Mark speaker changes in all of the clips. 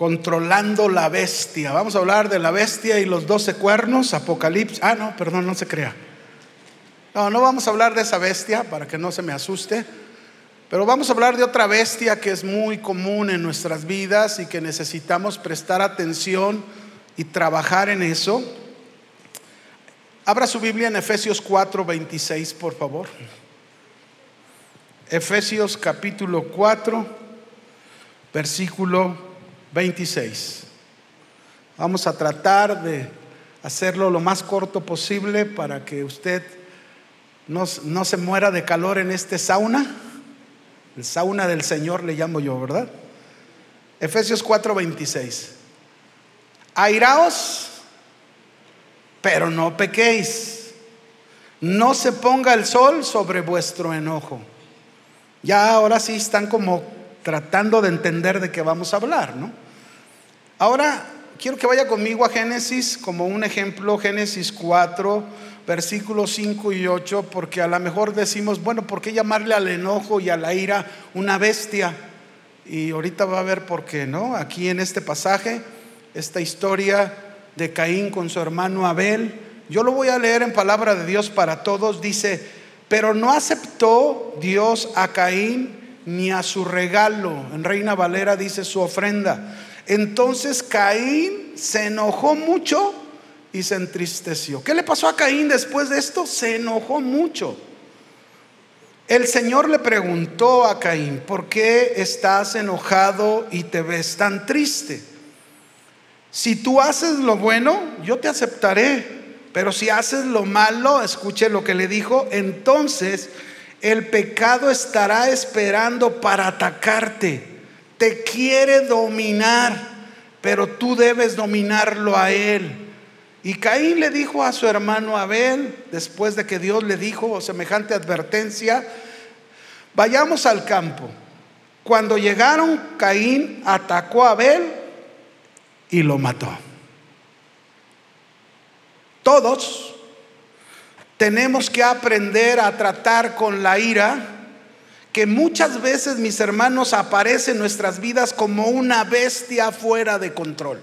Speaker 1: controlando la bestia. Vamos a hablar de la bestia y los doce cuernos, Apocalipsis. Ah, no, perdón, no se crea. No, no vamos a hablar de esa bestia para que no se me asuste. Pero vamos a hablar de otra bestia que es muy común en nuestras vidas y que necesitamos prestar atención y trabajar en eso. Abra su Biblia en Efesios 4, 26, por favor. Efesios capítulo 4, versículo 26. Vamos a tratar de hacerlo lo más corto posible para que usted no, no se muera de calor en este sauna. El sauna del Señor le llamo yo, ¿verdad? Efesios 4, 26. Airaos, pero no pequéis. No se ponga el sol sobre vuestro enojo. Ya ahora sí están como tratando de entender de qué vamos a hablar, ¿no? Ahora quiero que vaya conmigo a Génesis como un ejemplo, Génesis 4, versículos 5 y 8, porque a lo mejor decimos, bueno, ¿por qué llamarle al enojo y a la ira una bestia? Y ahorita va a ver por qué, ¿no? Aquí en este pasaje, esta historia de Caín con su hermano Abel, yo lo voy a leer en palabra de Dios para todos, dice, pero no aceptó Dios a Caín ni a su regalo. En Reina Valera dice su ofrenda. Entonces Caín se enojó mucho y se entristeció. ¿Qué le pasó a Caín después de esto? Se enojó mucho. El Señor le preguntó a Caín, ¿por qué estás enojado y te ves tan triste? Si tú haces lo bueno, yo te aceptaré pero si haces lo malo, escuche lo que le dijo, entonces el pecado estará esperando para atacarte. Te quiere dominar, pero tú debes dominarlo a él. Y Caín le dijo a su hermano Abel, después de que Dios le dijo semejante advertencia, vayamos al campo. Cuando llegaron, Caín atacó a Abel y lo mató. Todos tenemos que aprender a tratar con la ira, que muchas veces, mis hermanos, aparece en nuestras vidas como una bestia fuera de control.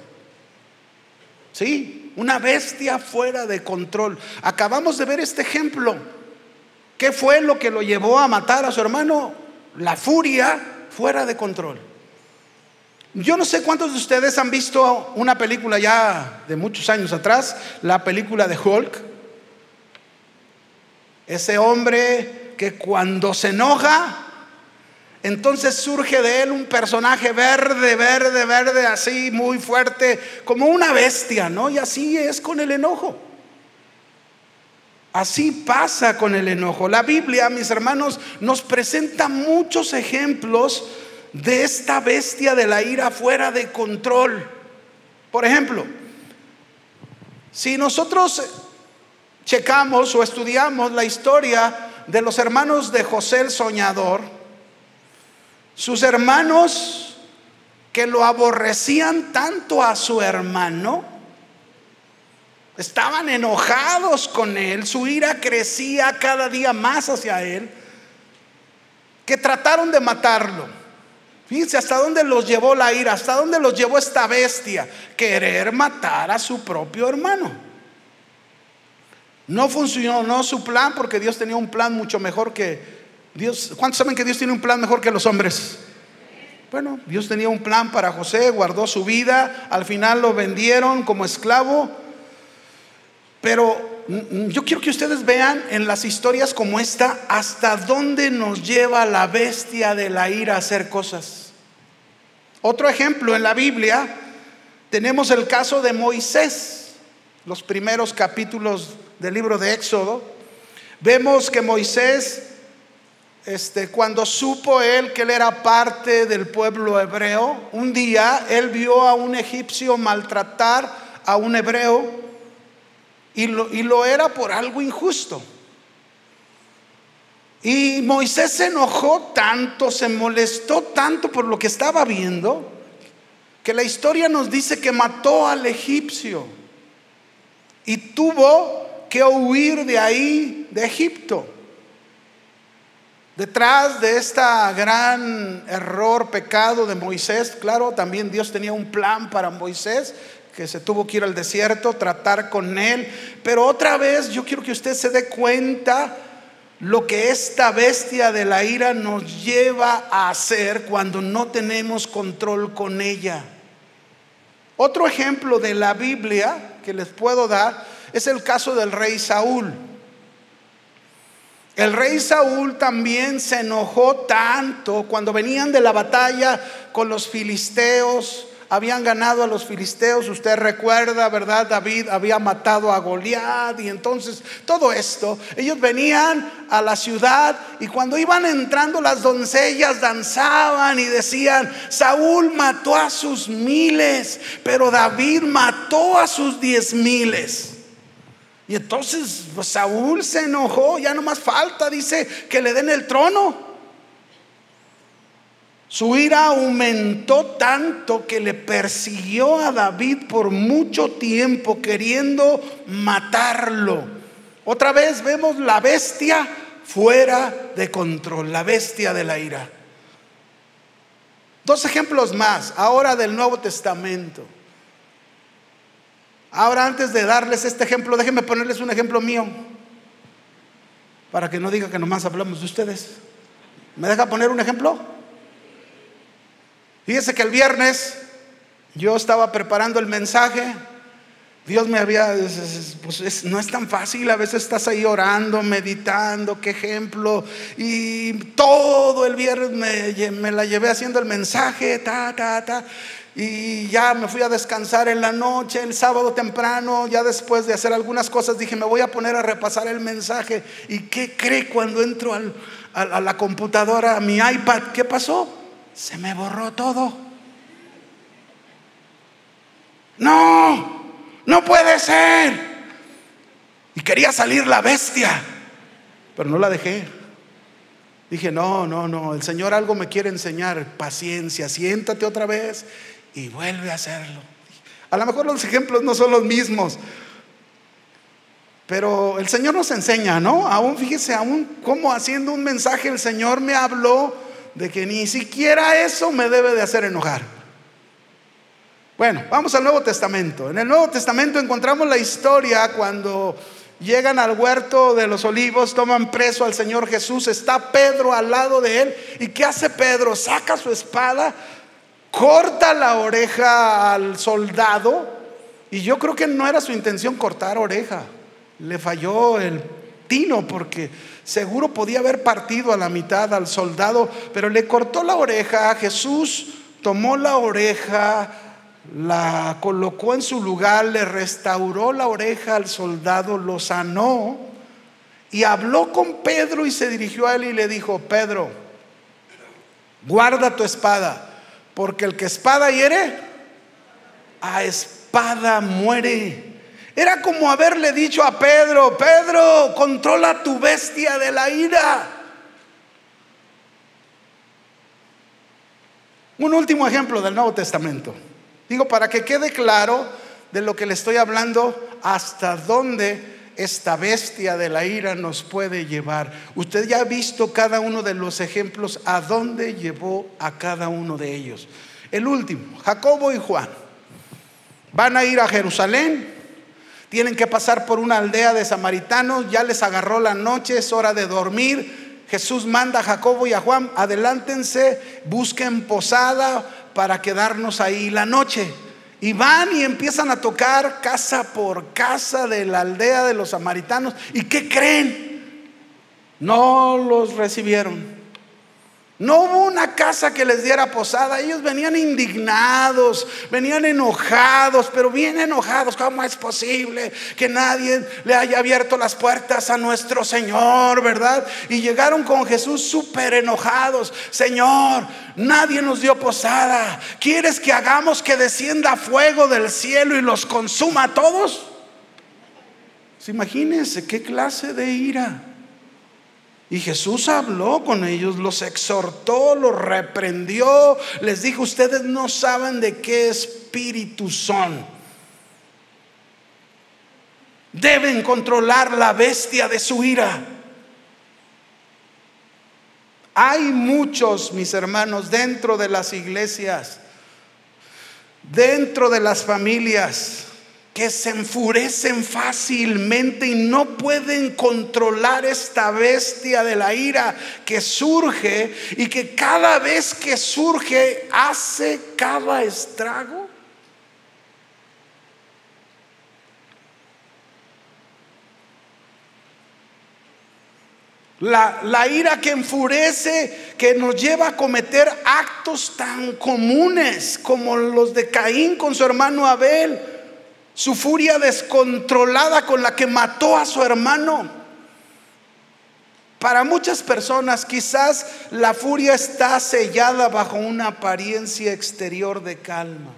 Speaker 1: ¿Sí? Una bestia fuera de control. Acabamos de ver este ejemplo. ¿Qué fue lo que lo llevó a matar a su hermano? La furia fuera de control. Yo no sé cuántos de ustedes han visto una película ya de muchos años atrás, la película de Hulk. Ese hombre que cuando se enoja, entonces surge de él un personaje verde, verde, verde, así muy fuerte, como una bestia, ¿no? Y así es con el enojo. Así pasa con el enojo. La Biblia, mis hermanos, nos presenta muchos ejemplos de esta bestia de la ira fuera de control. Por ejemplo, si nosotros checamos o estudiamos la historia de los hermanos de José el Soñador, sus hermanos que lo aborrecían tanto a su hermano, estaban enojados con él, su ira crecía cada día más hacia él, que trataron de matarlo. Fíjense hasta dónde los llevó la ira, hasta dónde los llevó esta bestia, querer matar a su propio hermano. No funcionó su plan porque Dios tenía un plan mucho mejor que Dios. ¿Cuántos saben que Dios tiene un plan mejor que los hombres? Bueno, Dios tenía un plan para José, guardó su vida, al final lo vendieron como esclavo, pero yo quiero que ustedes vean en las historias como esta hasta dónde nos lleva la bestia de la ira a hacer cosas. Otro ejemplo en la Biblia tenemos el caso de Moisés, los primeros capítulos del libro de Éxodo. Vemos que Moisés, este, cuando supo él que él era parte del pueblo hebreo, un día él vio a un egipcio maltratar a un hebreo y lo, era por algo injusto. Y Moisés se enojó tanto, se molestó tanto por lo que estaba viendo, que la historia nos dice que mató al egipcio y tuvo que huir de ahí, de Egipto. Detrás de este gran error, pecado de Moisés, claro, también Dios tenía un plan para Moisés, que se tuvo que ir al desierto, tratar con él. Pero otra vez yo quiero que usted se dé cuenta lo que esta bestia de la ira nos lleva a hacer cuando no tenemos control con ella. Otro ejemplo de la Biblia que les puedo dar es el caso del rey Saúl. El rey Saúl también se enojó tanto cuando venían de la batalla con los filisteos, habían ganado a los filisteos, usted recuerda, ¿verdad? David había matado a Goliat y entonces todo esto, ellos venían a la ciudad y cuando iban entrando las doncellas danzaban y decían, Saúl mató a sus miles, pero David mató a sus diez miles. Y entonces pues, Saúl se enojó, ya no más falta, dice, que le den el trono. Su ira aumentó tanto que le persiguió a David por mucho tiempo queriendo matarlo. Otra vez vemos la bestia fuera de control, la bestia de la ira. Dos ejemplos más, ahora del Nuevo Testamento. Ahora antes de darles este ejemplo, déjenme ponerles un ejemplo mío, para que no diga que nomás hablamos de ustedes. ¿Me deja poner un ejemplo? Fíjese que el viernes yo estaba preparando el mensaje. Dios me había, pues no es tan fácil, a veces estás ahí orando, meditando, qué ejemplo, y todo el viernes me, me la llevé haciendo el mensaje, ta, ta, ta. Y ya me fui a descansar en la noche, el sábado temprano, ya después de hacer algunas cosas, dije, me voy a poner a repasar el mensaje. ¿Y qué cree cuando entro a la computadora, a mi iPad? ¿Qué pasó? Se me borró todo. No, no puede ser. Y quería salir la bestia, pero no la dejé. Dije, no, no, no, el Señor algo me quiere enseñar, paciencia, siéntate otra vez y vuelve a hacerlo. A lo mejor los ejemplos no son los mismos, pero el Señor nos enseña, ¿no? Aún fíjese, aún como haciendo un mensaje el Señor me habló de que ni siquiera eso me debe de hacer enojar. Bueno, vamos al Nuevo Testamento. En el Nuevo Testamento encontramos la historia cuando llegan al huerto de los olivos, toman preso al Señor Jesús, está Pedro al lado de él. ¿Y qué hace Pedro? Saca su espada, corta la oreja al soldado y yo creo que no era su intención cortar oreja, le falló el tino porque seguro podía haber partido a la mitad al soldado, pero le cortó la oreja, Jesús tomó la oreja, la colocó en su lugar, le restauró la oreja al soldado, lo sanó y habló con Pedro y se dirigió a él y le dijo, Pedro, guarda tu espada porque el que espada hiere, a espada muere. Era como haberle dicho a Pedro, Pedro, controla tu bestia de la ira. Un último ejemplo del Nuevo Testamento. Digo, para que quede claro de lo que le estoy hablando, hasta dónde esta bestia de la ira nos puede llevar. Usted ya ha visto cada uno de los ejemplos a dónde llevó a cada uno de ellos. El último, Jacobo y Juan, van a ir a Jerusalén, tienen que pasar por una aldea de samaritanos, ya les agarró la noche, es hora de dormir. Jesús manda a Jacobo y a Juan, adelántense, busquen posada para quedarnos ahí la noche. Y van y empiezan a tocar casa por casa de la aldea de los samaritanos. ¿Y qué creen? No los recibieron. No hubo una casa que les diera posada. Ellos venían indignados, venían enojados, pero bien enojados. ¿Cómo es posible que nadie le haya abierto las puertas a nuestro Señor, verdad? Y llegaron con Jesús súper enojados. Señor, nadie nos dio posada. ¿Quieres que hagamos que descienda fuego del cielo y los consuma a todos? Imagínense qué clase de ira. Y Jesús habló con ellos, los exhortó, los reprendió, les dijo, ustedes no saben de qué espíritu son. Deben controlar la bestia de su ira. Hay muchos, mis hermanos, dentro de las iglesias, dentro de las familias, que se enfurecen fácilmente y no pueden controlar esta bestia de la ira que surge y que cada vez que surge hace cada estrago. La, ira que enfurece, que nos lleva a cometer actos tan comunes como los de Caín con su hermano Abel, su furia descontrolada con la que mató a su hermano. Para muchas personas quizás la furia está sellada bajo una apariencia exterior de calma.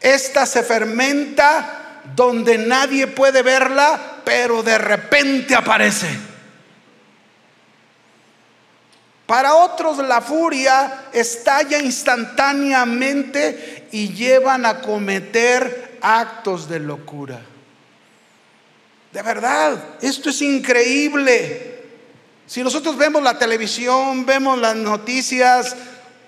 Speaker 1: Esta se fermenta donde nadie puede verla, pero de repente aparece. Para otros la furia estalla instantáneamente y llevan a cometer actos de locura. De verdad, esto es increíble. Si nosotros vemos la televisión, vemos las noticias,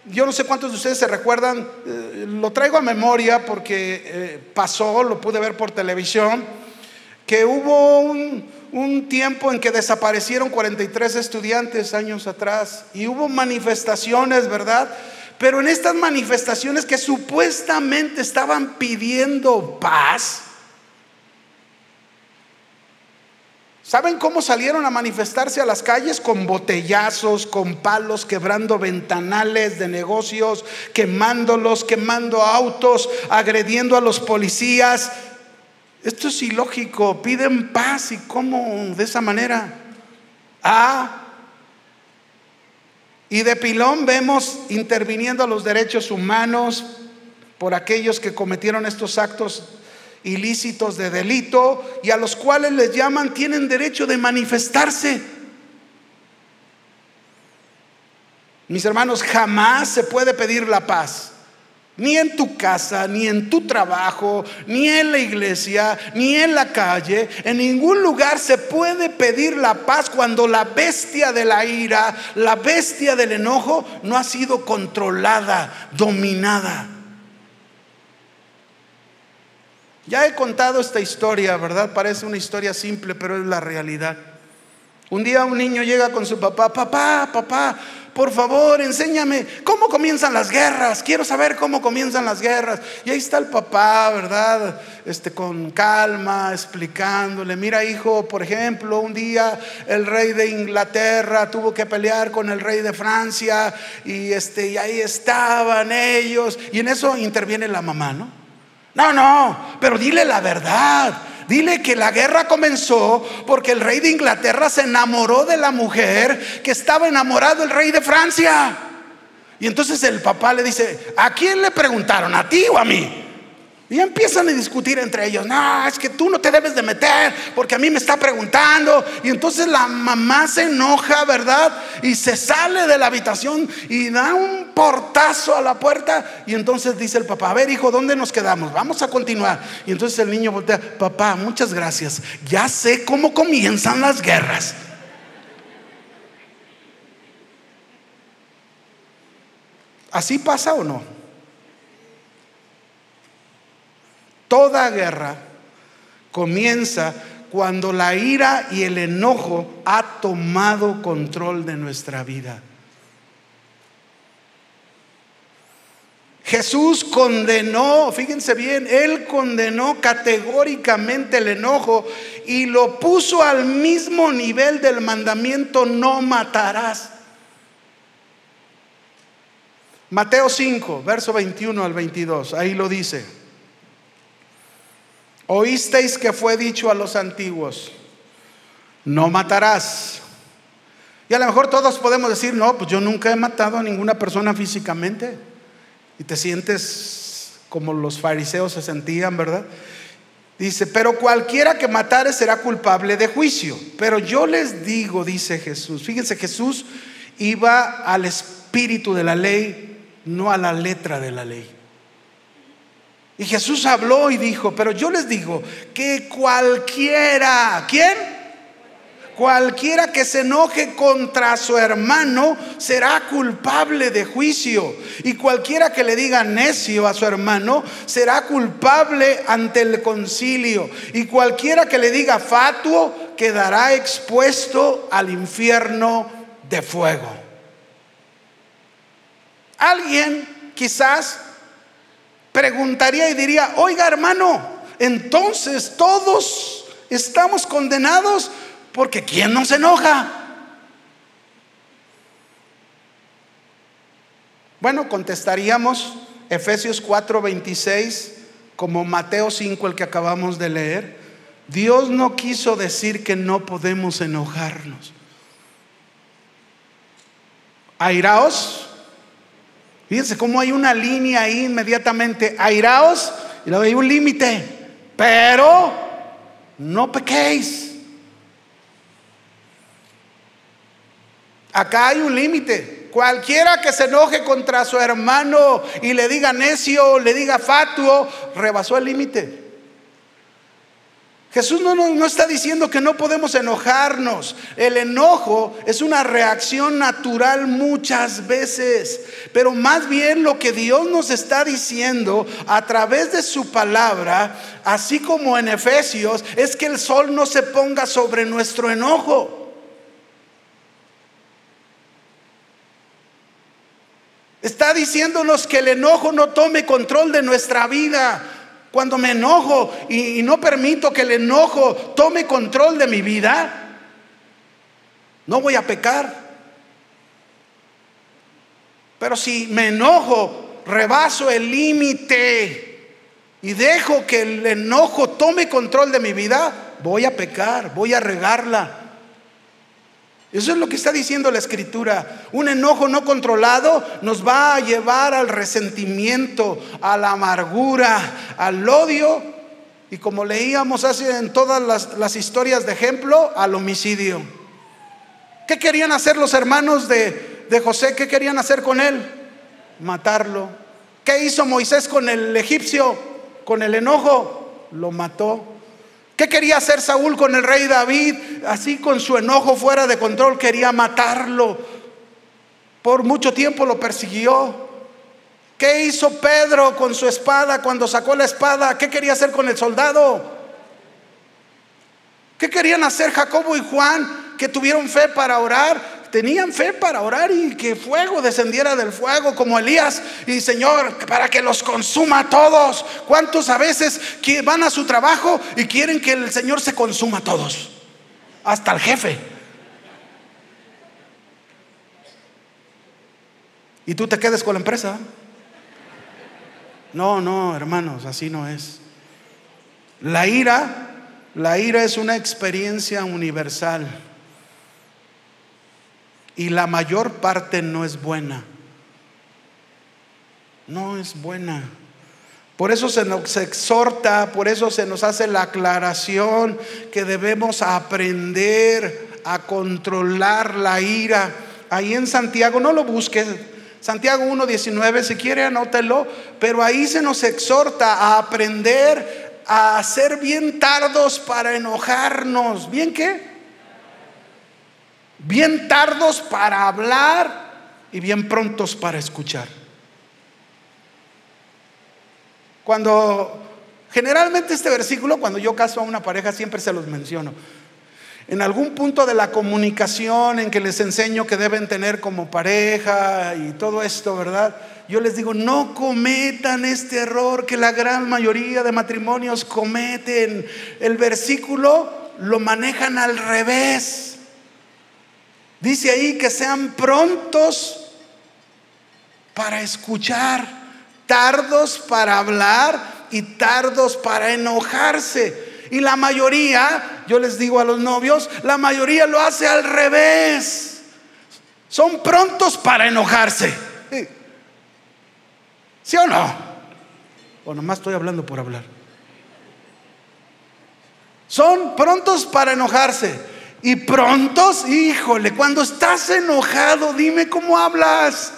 Speaker 1: yo no sé cuántos de ustedes se recuerdan, eh, lo traigo a memoria porque eh, pasó, lo pude ver por televisión, que hubo un, un tiempo en que desaparecieron 43 estudiantes años atrás y hubo manifestaciones, ¿verdad? Pero en estas manifestaciones que supuestamente estaban pidiendo paz, ¿Saben cómo salieron a manifestarse a las calles? Con botellazos, con palos, quebrando ventanales de negocios, quemándolos, quemando autos, agrediendo a los policías. Esto es ilógico, piden paz y cómo de esa manera. Ah, y de pilón vemos interviniendo los derechos humanos por aquellos que cometieron estos actos ilícitos de delito y a los cuales les llaman tienen derecho de manifestarse. Mis hermanos, jamás se puede pedir la paz. Ni en tu casa, ni en tu trabajo, ni en la iglesia, ni en la calle. En ningún lugar se puede pedir la paz cuando la bestia de la ira, la bestia del enojo no ha sido controlada, dominada. Ya he contado esta historia, ¿verdad? Parece una historia simple, pero es la realidad. Un día un niño llega con su papá, papá, papá, por favor, enséñame cómo comienzan las guerras. Quiero saber cómo comienzan las guerras. Y ahí está el papá, ¿verdad? Este con calma, explicándole, mira, hijo, por ejemplo, un día el rey de Inglaterra tuvo que pelear con el rey de Francia y este y ahí estaban ellos y en eso interviene la mamá, ¿no? No, no, pero dile la verdad. Dile que la guerra comenzó porque el rey de Inglaterra se enamoró de la mujer que estaba enamorado del rey de Francia. Y entonces el papá le dice, ¿a quién le preguntaron? ¿A ti o a mí? Y empiezan a discutir entre ellos. No, es que tú no te debes de meter porque a mí me está preguntando. Y entonces la mamá se enoja, ¿verdad? Y se sale de la habitación y da un portazo a la puerta. Y entonces dice el papá, a ver hijo, ¿dónde nos quedamos? Vamos a continuar. Y entonces el niño voltea, papá, muchas gracias. Ya sé cómo comienzan las guerras. ¿Así pasa o no? Toda guerra comienza cuando la ira y el enojo ha tomado control de nuestra vida. Jesús condenó, fíjense bien, él condenó categóricamente el enojo y lo puso al mismo nivel del mandamiento no matarás. Mateo 5, verso 21 al 22, ahí lo dice. Oísteis que fue dicho a los antiguos, no matarás. Y a lo mejor todos podemos decir, no, pues yo nunca he matado a ninguna persona físicamente. Y te sientes como los fariseos se sentían, ¿verdad? Dice, pero cualquiera que matare será culpable de juicio. Pero yo les digo, dice Jesús, fíjense, Jesús iba al espíritu de la ley, no a la letra de la ley. Y Jesús habló y dijo, pero yo les digo que cualquiera, ¿quién? Cualquiera que se enoje contra su hermano será culpable de juicio. Y cualquiera que le diga necio a su hermano será culpable ante el concilio. Y cualquiera que le diga fatuo quedará expuesto al infierno de fuego. Alguien quizás preguntaría y diría, oiga hermano, entonces todos estamos condenados porque ¿quién nos enoja? Bueno, contestaríamos Efesios 4:26 como Mateo 5 el que acabamos de leer. Dios no quiso decir que no podemos enojarnos. Airaos. Fíjense cómo hay una línea ahí inmediatamente. Airaos y luego hay un límite. Pero no pequéis. Acá hay un límite. Cualquiera que se enoje contra su hermano y le diga necio, le diga fatuo, rebasó el límite. Jesús no, no, está diciendo que no podemos enojarnos. El enojo es una reacción natural muchas veces. Pero más bien lo que Dios nos está diciendo a través de su palabra, así como en Efesios, es que el sol no se ponga sobre nuestro enojo. Está diciéndonos que el enojo no tome control de nuestra vida. Cuando me enojo y, no permito que el enojo tome control de mi vida, no voy a pecar. Pero si me enojo, rebaso el límite y dejo que el enojo tome control de mi vida, voy a pecar, voy a regarla. Eso es lo que está diciendo la escritura. Un enojo no controlado nos va a llevar al resentimiento, a la amargura, al odio y como leíamos hace en todas las, historias de ejemplo, al homicidio. ¿Qué querían hacer los hermanos de, José? ¿Qué querían hacer con él? Matarlo. ¿Qué hizo Moisés con el egipcio? Con el enojo, lo mató. ¿Qué quería hacer Saúl con el rey David? Así con su enojo fuera de control quería matarlo. Por mucho tiempo lo persiguió. ¿Qué hizo Pedro con su espada cuando sacó la espada? ¿Qué quería hacer con el soldado? ¿Qué querían hacer Jacobo y Juan que tuvieron fe para orar? Tenían fe para orar y que fuego descendiera del fuego como Elías y Señor, para que los consuma a todos. ¿Cuántos a veces van a su trabajo y quieren que el Señor se consuma a todos? Hasta el jefe. Y tú te quedes con la empresa. No, no, hermanos, así no es. La ira, la ira es una experiencia universal y la mayor parte no es buena. No es buena. Por eso se nos exhorta, por eso se nos hace la aclaración que debemos aprender a controlar la ira. Ahí en Santiago, no lo busques, Santiago 1.19, si quiere anótelo, pero ahí se nos exhorta a aprender a ser bien tardos para enojarnos. ¿Bien qué? Bien tardos para hablar y bien prontos para escuchar. Cuando generalmente este versículo, cuando yo caso a una pareja, siempre se los menciono. En algún punto de la comunicación en que les enseño que deben tener como pareja y todo esto, ¿verdad? Yo les digo, no cometan este error que la gran mayoría de matrimonios cometen. El versículo lo manejan al revés. Dice ahí que sean prontos para escuchar, tardos para hablar y tardos para enojarse. Y la mayoría, yo les digo a los novios, la mayoría lo hace al revés. Son prontos para enojarse. ¿Sí o no? O nomás estoy hablando por hablar. Son prontos para enojarse. Y prontos, híjole, cuando estás enojado, dime cómo hablas.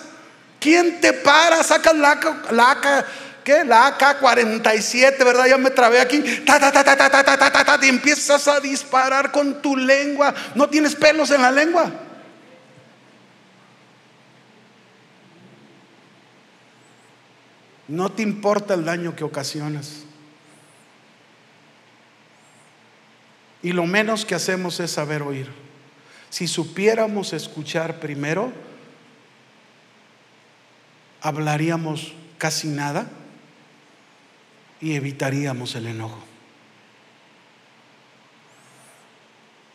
Speaker 1: ¿Quién te para? Sacas laca, laca ¿qué? La AK-47, ¿verdad? Ya me trabé aquí. Ta, ta, ta, ta, ta, ta, ta, ta, ta, y empiezas a disparar con tu lengua. No tienes pelos en la lengua. No te importa el daño que ocasionas. Y lo menos que hacemos es saber oír. Si supiéramos escuchar primero, hablaríamos casi nada y evitaríamos el enojo.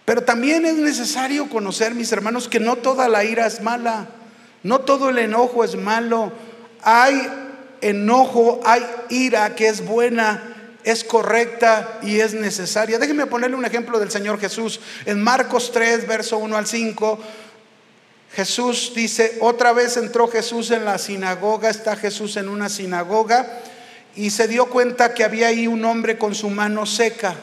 Speaker 1: Pero también es necesario conocer, mis hermanos, que no toda la ira es mala, no todo el enojo es malo. Hay enojo, hay ira que es buena, es correcta y es necesaria. Déjenme ponerle un ejemplo del Señor Jesús. En Marcos 3, verso 1 al 5, Jesús dice, otra vez entró Jesús en la sinagoga, está Jesús en una sinagoga y se dio cuenta que había ahí un hombre con su mano seca.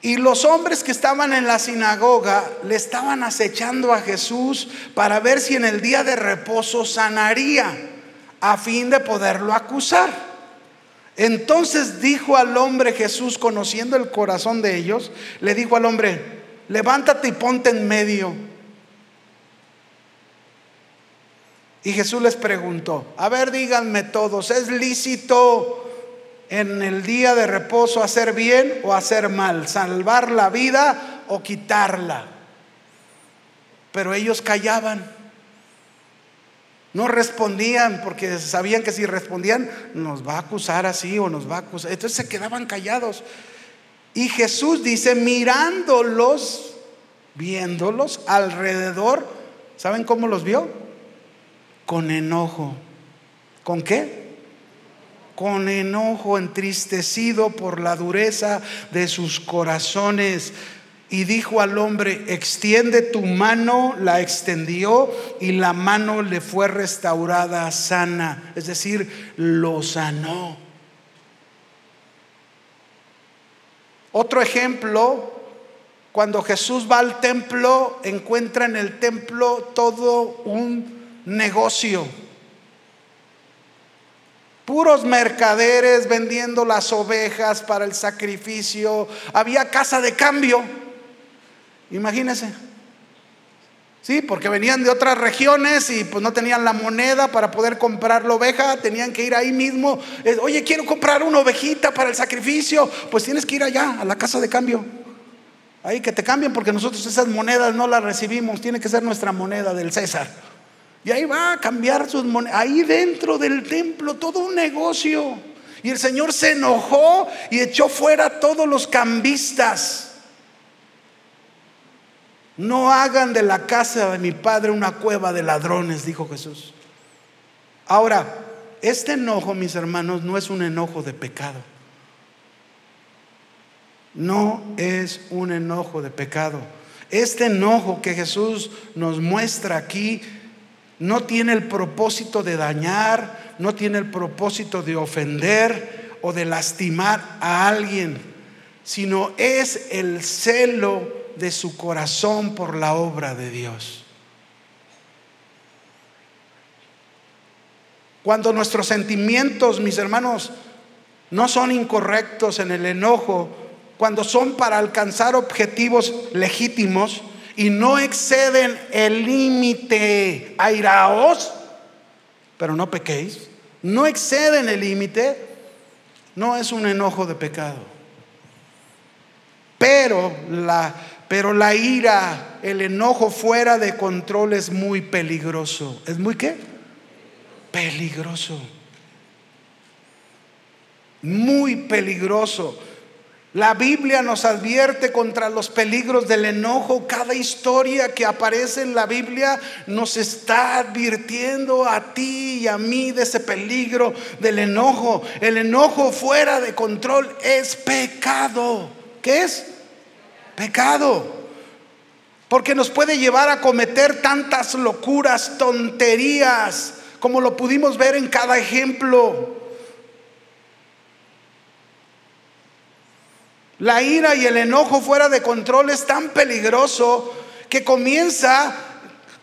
Speaker 1: Y los hombres que estaban en la sinagoga le estaban acechando a Jesús para ver si en el día de reposo sanaría, a fin de poderlo acusar. Entonces dijo al hombre Jesús, conociendo el corazón de ellos, le dijo al hombre, levántate y ponte en medio. Y Jesús les preguntó, a ver, díganme todos, ¿es lícito en el día de reposo hacer bien o hacer mal, salvar la vida o quitarla? Pero ellos callaban. No respondían porque sabían que si respondían nos va a acusar así o nos va a acusar. Entonces se quedaban callados. Y Jesús dice, mirándolos, viéndolos alrededor, ¿saben cómo los vio? con enojo. ¿Con qué? Con enojo, entristecido por la dureza de sus corazones. Y dijo al hombre, extiende tu mano, la extendió y la mano le fue restaurada sana, es decir, lo sanó. Otro ejemplo, cuando Jesús va al templo, encuentra en el templo todo un negocio. Puros mercaderes vendiendo las ovejas para el sacrificio. Había casa de cambio. Imagínense. Sí, porque venían de otras regiones y pues no tenían la moneda para poder comprar la oveja, tenían que ir ahí mismo. Oye, quiero comprar una ovejita para el sacrificio. Pues tienes que ir allá, a la casa de cambio. Ahí que te cambien porque nosotros esas monedas no las recibimos, tiene que ser nuestra moneda del César. Y ahí va a cambiar sus monedas. Ahí dentro del templo, todo un negocio. Y el Señor se enojó y echó fuera todos los cambistas. No hagan de la casa de mi padre una cueva de ladrones, dijo Jesús. Ahora, este enojo, mis hermanos, no es un enojo de pecado. No es un enojo de pecado. Este enojo que Jesús nos muestra aquí no tiene el propósito de dañar, no tiene el propósito de ofender o de lastimar a alguien, sino es el celo de su corazón por la obra de Dios. Cuando nuestros sentimientos, mis hermanos, no son incorrectos en el enojo, cuando son para alcanzar objetivos legítimos, y no exceden el límite. Airaos, pero no pequéis. No exceden el límite. No es un enojo de pecado. Pero la, pero la ira, el enojo fuera de control es muy peligroso. ¿Es muy qué? Peligroso. Muy peligroso. La Biblia nos advierte contra los peligros del enojo. Cada historia que aparece en la Biblia nos está advirtiendo a ti y a mí de ese peligro del enojo. El enojo fuera de control es pecado. ¿Qué es? Pecado. Porque nos puede llevar a cometer tantas locuras, tonterías, como lo pudimos ver en cada ejemplo. La ira y el enojo fuera de control es tan peligroso que comienza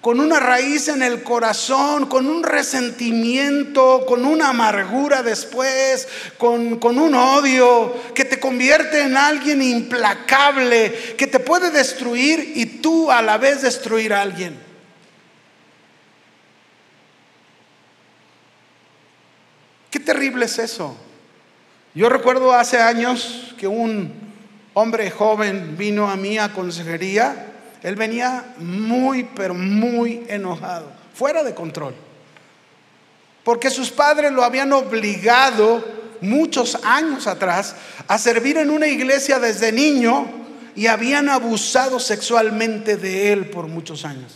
Speaker 1: con una raíz en el corazón, con un resentimiento, con una amargura después, con, con, un odio que te convierte en alguien implacable, que te puede destruir y tú a la vez destruir a alguien. Qué terrible es eso. Yo recuerdo hace años que un hombre joven vino a mí a consejería él venía muy, pero muy enojado, fuera de control. Porque sus padres lo habían obligado muchos años atrás a servir en una iglesia desde niño y habían abusado sexualmente de él por muchos años.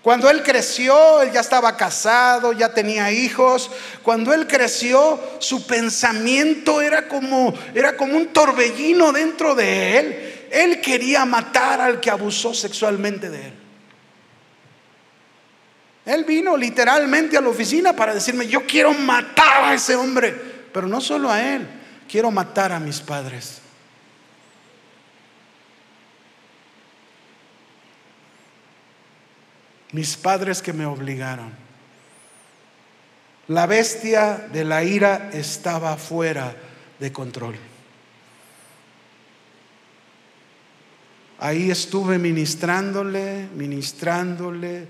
Speaker 1: Cuando él creció, él ya estaba casado, ya tenía hijos. Cuando él creció, su pensamiento era como era como un torbellino dentro de él él quería matar al que abusó sexualmente de él. Él vino literalmente a la oficina para decirme, yo quiero matar a ese hombre, pero no solo a él, quiero matar a mis padres. Mis padres que me obligaron. La bestia de la ira estaba fuera de control. Ahí estuve ministrándole, ministrándole,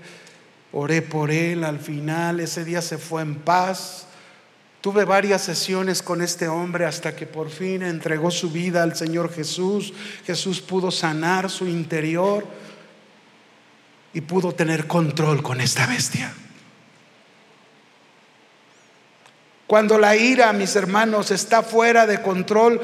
Speaker 1: oré por él al final, ese día se fue en paz. Tuve varias sesiones con este hombre hasta que por fin entregó su vida al Señor Jesús. Jesús pudo sanar su interior y pudo tener control con esta bestia. Cuando la ira, mis hermanos, está fuera de control,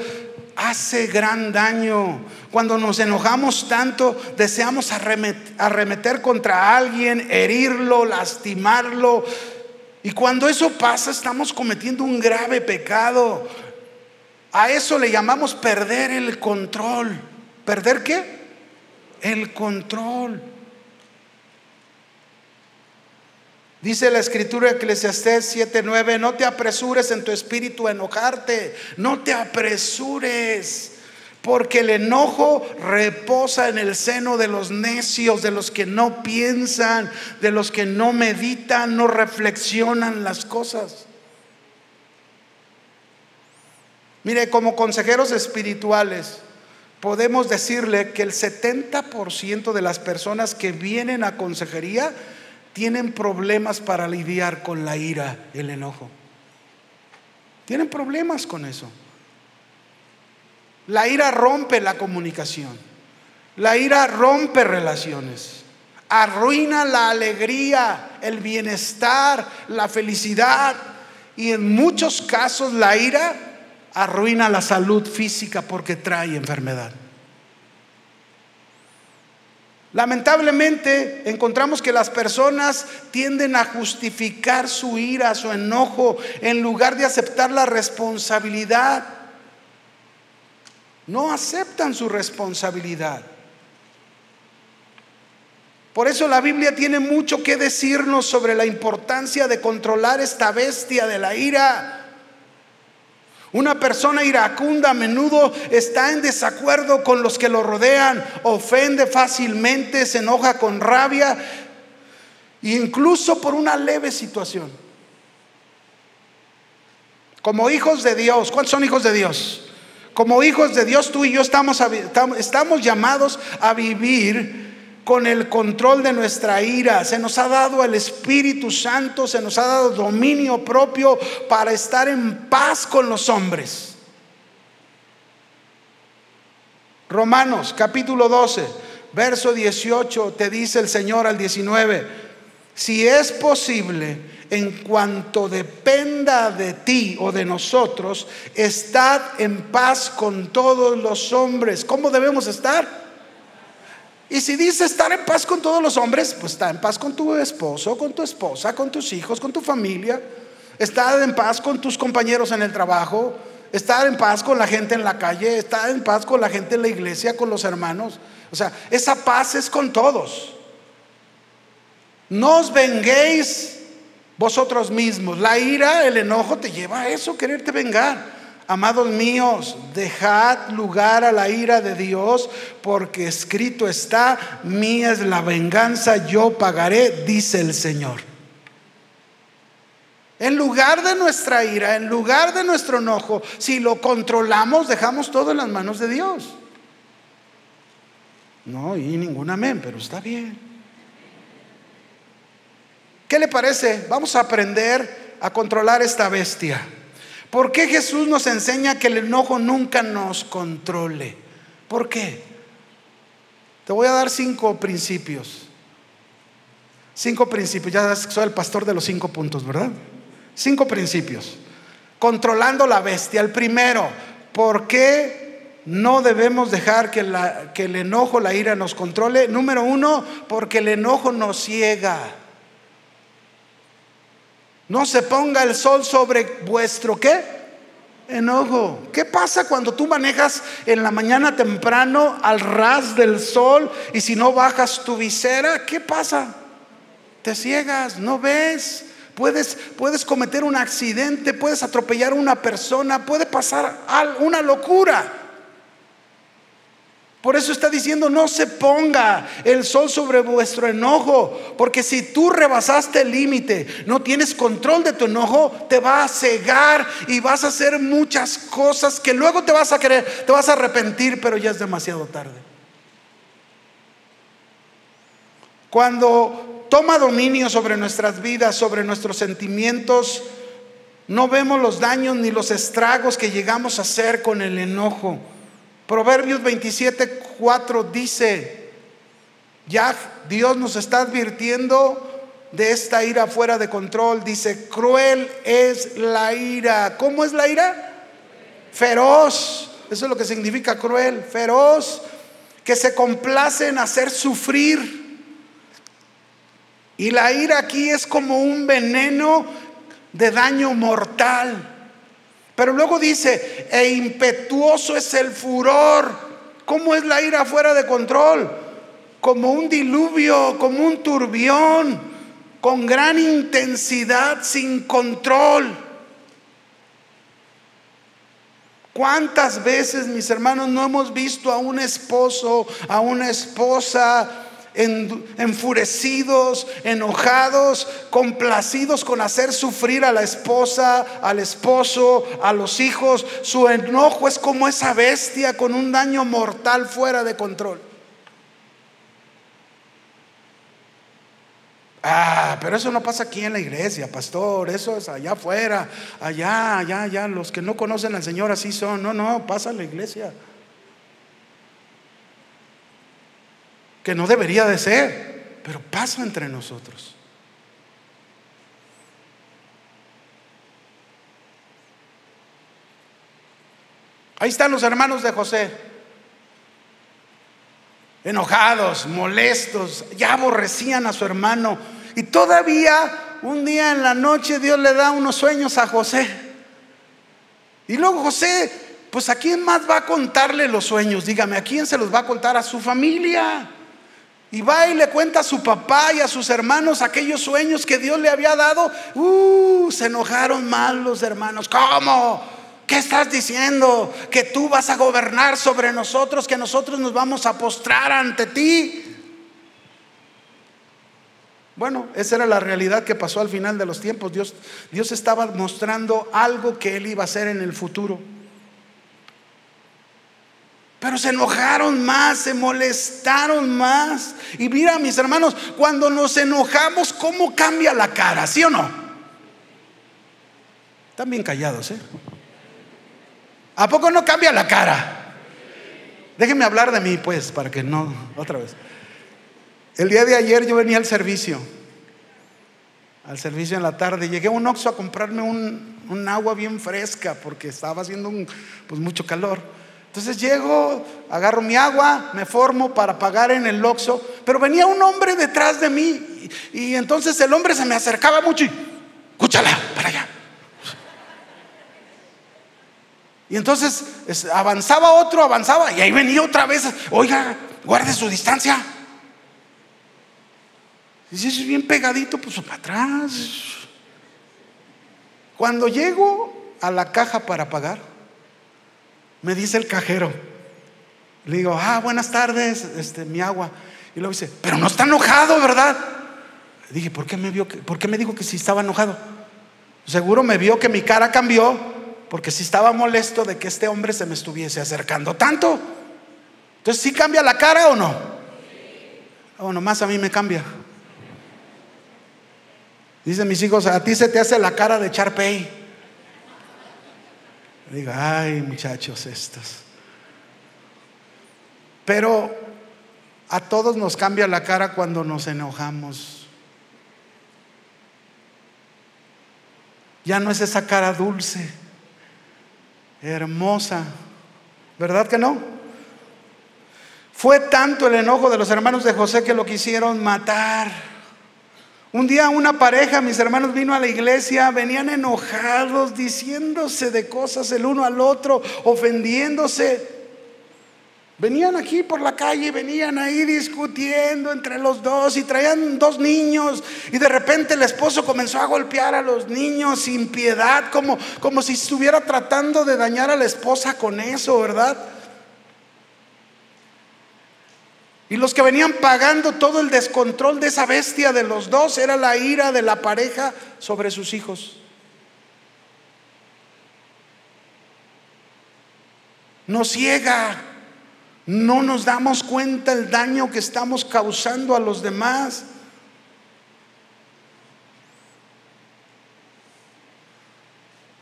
Speaker 1: hace gran daño. Cuando nos enojamos tanto, deseamos arremeter contra alguien, herirlo, lastimarlo. Y cuando eso pasa, estamos cometiendo un grave pecado. A eso le llamamos perder el control. ¿Perder qué? El control. Dice la escritura Eclesiastés 7:9, no te apresures en tu espíritu a enojarte, no te apresures, porque el enojo reposa en el seno de los necios, de los que no piensan, de los que no meditan, no reflexionan las cosas. Mire, como consejeros espirituales, podemos decirle que el 70% de las personas que vienen a consejería tienen problemas para lidiar con la ira, el enojo. Tienen problemas con eso. La ira rompe la comunicación. La ira rompe relaciones. Arruina la alegría, el bienestar, la felicidad. Y en muchos casos la ira arruina la salud física porque trae enfermedad. Lamentablemente encontramos que las personas tienden a justificar su ira, su enojo, en lugar de aceptar la responsabilidad. No aceptan su responsabilidad. Por eso la Biblia tiene mucho que decirnos sobre la importancia de controlar esta bestia de la ira. Una persona iracunda a menudo está en desacuerdo con los que lo rodean, ofende fácilmente, se enoja con rabia, incluso por una leve situación. Como hijos de Dios, ¿cuántos son hijos de Dios? Como hijos de Dios, tú y yo estamos llamados a vivir con el control de nuestra ira. Se nos ha dado el Espíritu Santo, se nos ha dado dominio propio para estar en paz con los hombres. Romanos capítulo 12, verso 18, te dice el Señor al 19, si es posible, en cuanto dependa de ti o de nosotros, estad en paz con todos los hombres. ¿Cómo debemos estar? Y si dice estar en paz con todos los hombres, pues está en paz con tu esposo, con tu esposa, con tus hijos, con tu familia. Estar en paz con tus compañeros en el trabajo. Estar en paz con la gente en la calle. Estar en paz con la gente en la iglesia, con los hermanos. O sea, esa paz es con todos. No os venguéis vosotros mismos. La ira, el enojo te lleva a eso, quererte vengar. Amados míos, dejad lugar a la ira de Dios, porque escrito está, mía es la venganza, yo pagaré, dice el Señor. En lugar de nuestra ira, en lugar de nuestro enojo, si lo controlamos, dejamos todo en las manos de Dios. No, y ningún amén, pero está bien. ¿Qué le parece? Vamos a aprender a controlar esta bestia. ¿Por qué Jesús nos enseña que el enojo nunca nos controle? ¿Por qué? Te voy a dar cinco principios. Cinco principios. Ya soy el pastor de los cinco puntos, ¿verdad? Cinco principios. Controlando la bestia. El primero, ¿por qué no debemos dejar que, que el enojo, la ira nos controle? Número uno, porque el enojo nos ciega. No se ponga el sol sobre vuestro qué? Enojo. ¿Qué pasa cuando tú manejas en la mañana temprano al ras del sol y si no bajas tu visera? ¿Qué pasa? Te ciegas, no ves. Puedes, puedes cometer un accidente, puedes atropellar a una persona, puede pasar una locura. Por eso está diciendo, no se ponga el sol sobre vuestro enojo, porque si tú rebasaste el límite, no tienes control de tu enojo, te va a cegar y vas a hacer muchas cosas que luego te vas a querer, te vas a arrepentir, pero ya es demasiado tarde. Cuando toma dominio sobre nuestras vidas, sobre nuestros sentimientos, no vemos los daños ni los estragos que llegamos a hacer con el enojo. Proverbios 27, 4 dice, ya Dios nos está advirtiendo de esta ira fuera de control. Dice, cruel es la ira. ¿Cómo es la ira? Feroz. Eso es lo que significa cruel, feroz, que se complace en hacer sufrir. Y la ira aquí es como un veneno de daño mortal. Pero luego dice, e impetuoso es el furor. ¿Cómo es la ira fuera de control? Como un diluvio, como un turbión, con gran intensidad, sin control. ¿Cuántas veces, mis hermanos, no hemos visto a un esposo, a una esposa, enfurecidos, enojados, complacidos con hacer sufrir a la esposa, al esposo, a los hijos. Su enojo es como esa bestia con un daño mortal fuera de control. Ah, pero eso no pasa aquí en la iglesia, pastor, eso es allá afuera, allá, allá, allá, los que no conocen al Señor así son, no, no, pasa en la iglesia. Que no debería de ser, pero pasa entre nosotros. Ahí están los hermanos de José, enojados, molestos, ya aborrecían a su hermano. Y todavía un día en la noche Dios le da unos sueños a José. Y luego José, pues a quién más va a contarle los sueños? Dígame, ¿a quién se los va a contar? A su familia. Y va y le cuenta a su papá y a sus hermanos aquellos sueños que Dios le había dado. Uh, se enojaron mal los hermanos. ¿Cómo? ¿Qué estás diciendo? Que tú vas a gobernar sobre nosotros, que nosotros nos vamos a postrar ante ti. Bueno, esa era la realidad que pasó al final de los tiempos. Dios, Dios estaba mostrando algo que Él iba a hacer en el futuro. Pero se enojaron más, se molestaron más. Y mira, mis hermanos, cuando nos enojamos, ¿cómo cambia la cara? ¿Sí o no? Están bien callados, ¿eh? ¿A poco no cambia la cara? Déjenme hablar de mí, pues, para que no, otra vez. El día de ayer yo venía al servicio, al servicio en la tarde. Llegué a un Oxxo a comprarme un, un agua bien fresca porque estaba haciendo pues, mucho calor. Entonces llego, agarro mi agua, me formo para pagar en el Oxxo, pero venía un hombre detrás de mí y, entonces el hombre se me acercaba mucho y, escúchala, para allá. Y entonces avanzaba otro, avanzaba y ahí venía otra vez, oiga, guarde su distancia. Y si es bien pegadito, pues para atrás. Cuando llego a la caja para pagar, Me dice el cajero. Le digo, ah, buenas tardes, este, mi agua. Y luego dice, pero no está enojado, ¿verdad? dije, ¿por qué me vio? ¿Por qué me dijo que sí estaba enojado? Seguro me vio que mi cara cambió porque sí estaba molesto de que este hombre se me estuviese acercando tanto. Entonces, ¿sí cambia la cara o no? O nomás a mí me cambia. Dicen mis hijos, a ti se te hace la cara de Charpey. Digo, ay muchachos estos. Pero a todos nos cambia la cara cuando nos enojamos. Ya no es esa cara dulce, hermosa, ¿verdad que no? Fue tanto el enojo de los hermanos de José que lo quisieron matar. Un día una pareja, mis hermanos, vino a la iglesia, venían enojados, diciéndose de cosas el uno al otro, ofendiéndose. Venían aquí por la calle, venían ahí discutiendo entre los dos y traían dos niños y de repente el esposo comenzó a golpear a los niños sin piedad, como, como si estuviera tratando de dañar a la esposa con eso, ¿verdad? Y los que venían pagando todo el descontrol de esa bestia de los dos era la ira de la pareja sobre sus hijos. Nos ciega no nos damos cuenta el daño que estamos causando a los demás.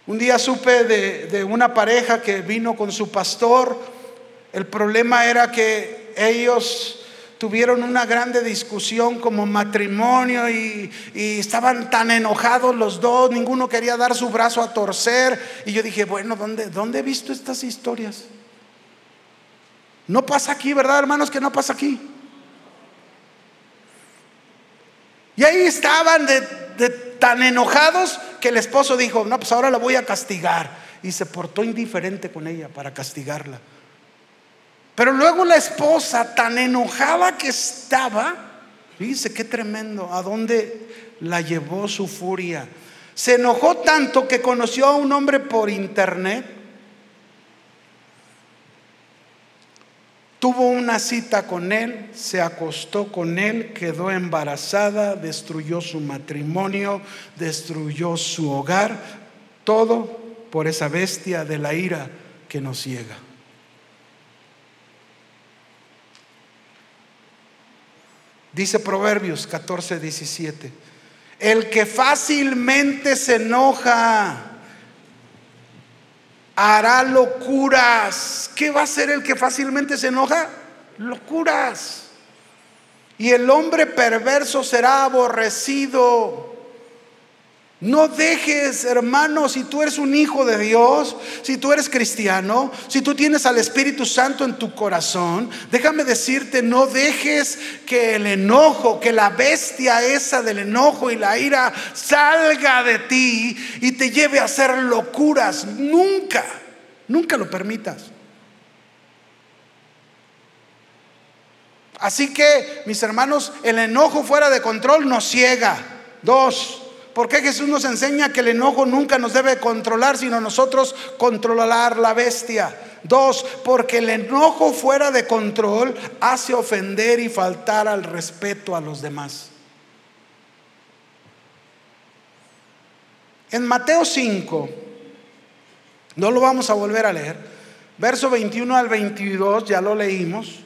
Speaker 1: Un día supe de, una pareja que vino con su pastor. El problema era que ellos tuvieron una grande discusión como matrimonio y, estaban tan enojados los dos, ninguno quería dar su brazo a torcer. Y yo dije, bueno, ¿dónde, dónde he visto estas historias? No pasa aquí, ¿verdad, hermanos? Que no pasa aquí. Y ahí estaban de, tan enojados que el esposo dijo, no, pues ahora la voy a castigar. Y se portó indiferente con ella para castigarla. Pero luego la esposa, tan enojada que estaba, dice, qué tremendo, ¿a dónde la llevó su furia? Se enojó tanto que conoció a un hombre por internet Tuvo una cita con él, se acostó con él, quedó embarazada, destruyó su matrimonio, destruyó su hogar, todo por esa bestia de la ira que nos ciega. Dice Proverbios 14, 17, el que fácilmente se enoja hará locuras. ¿Qué va a ser el que fácilmente se enoja? Locuras. Y el hombre perverso será aborrecido. No dejes, hermano, si tú eres un hijo de Dios, si tú eres cristiano, si tú tienes al Espíritu Santo en tu corazón, déjame decirte, no dejes que el enojo, que la bestia esa del enojo y la ira salga de ti y te lleve a hacer locuras. Nunca, nunca lo permitas. Así que, mis hermanos, el enojo fuera de control nos ciega. Dos, ¿Por qué Jesús nos enseña que el enojo nunca nos debe controlar, sino nosotros controlar la bestia? Dos, porque el enojo fuera de control hace ofender y faltar al respeto a los demás. En Mateo 5, no lo vamos a volver a leer, verso 21 al 22, ya lo leímos.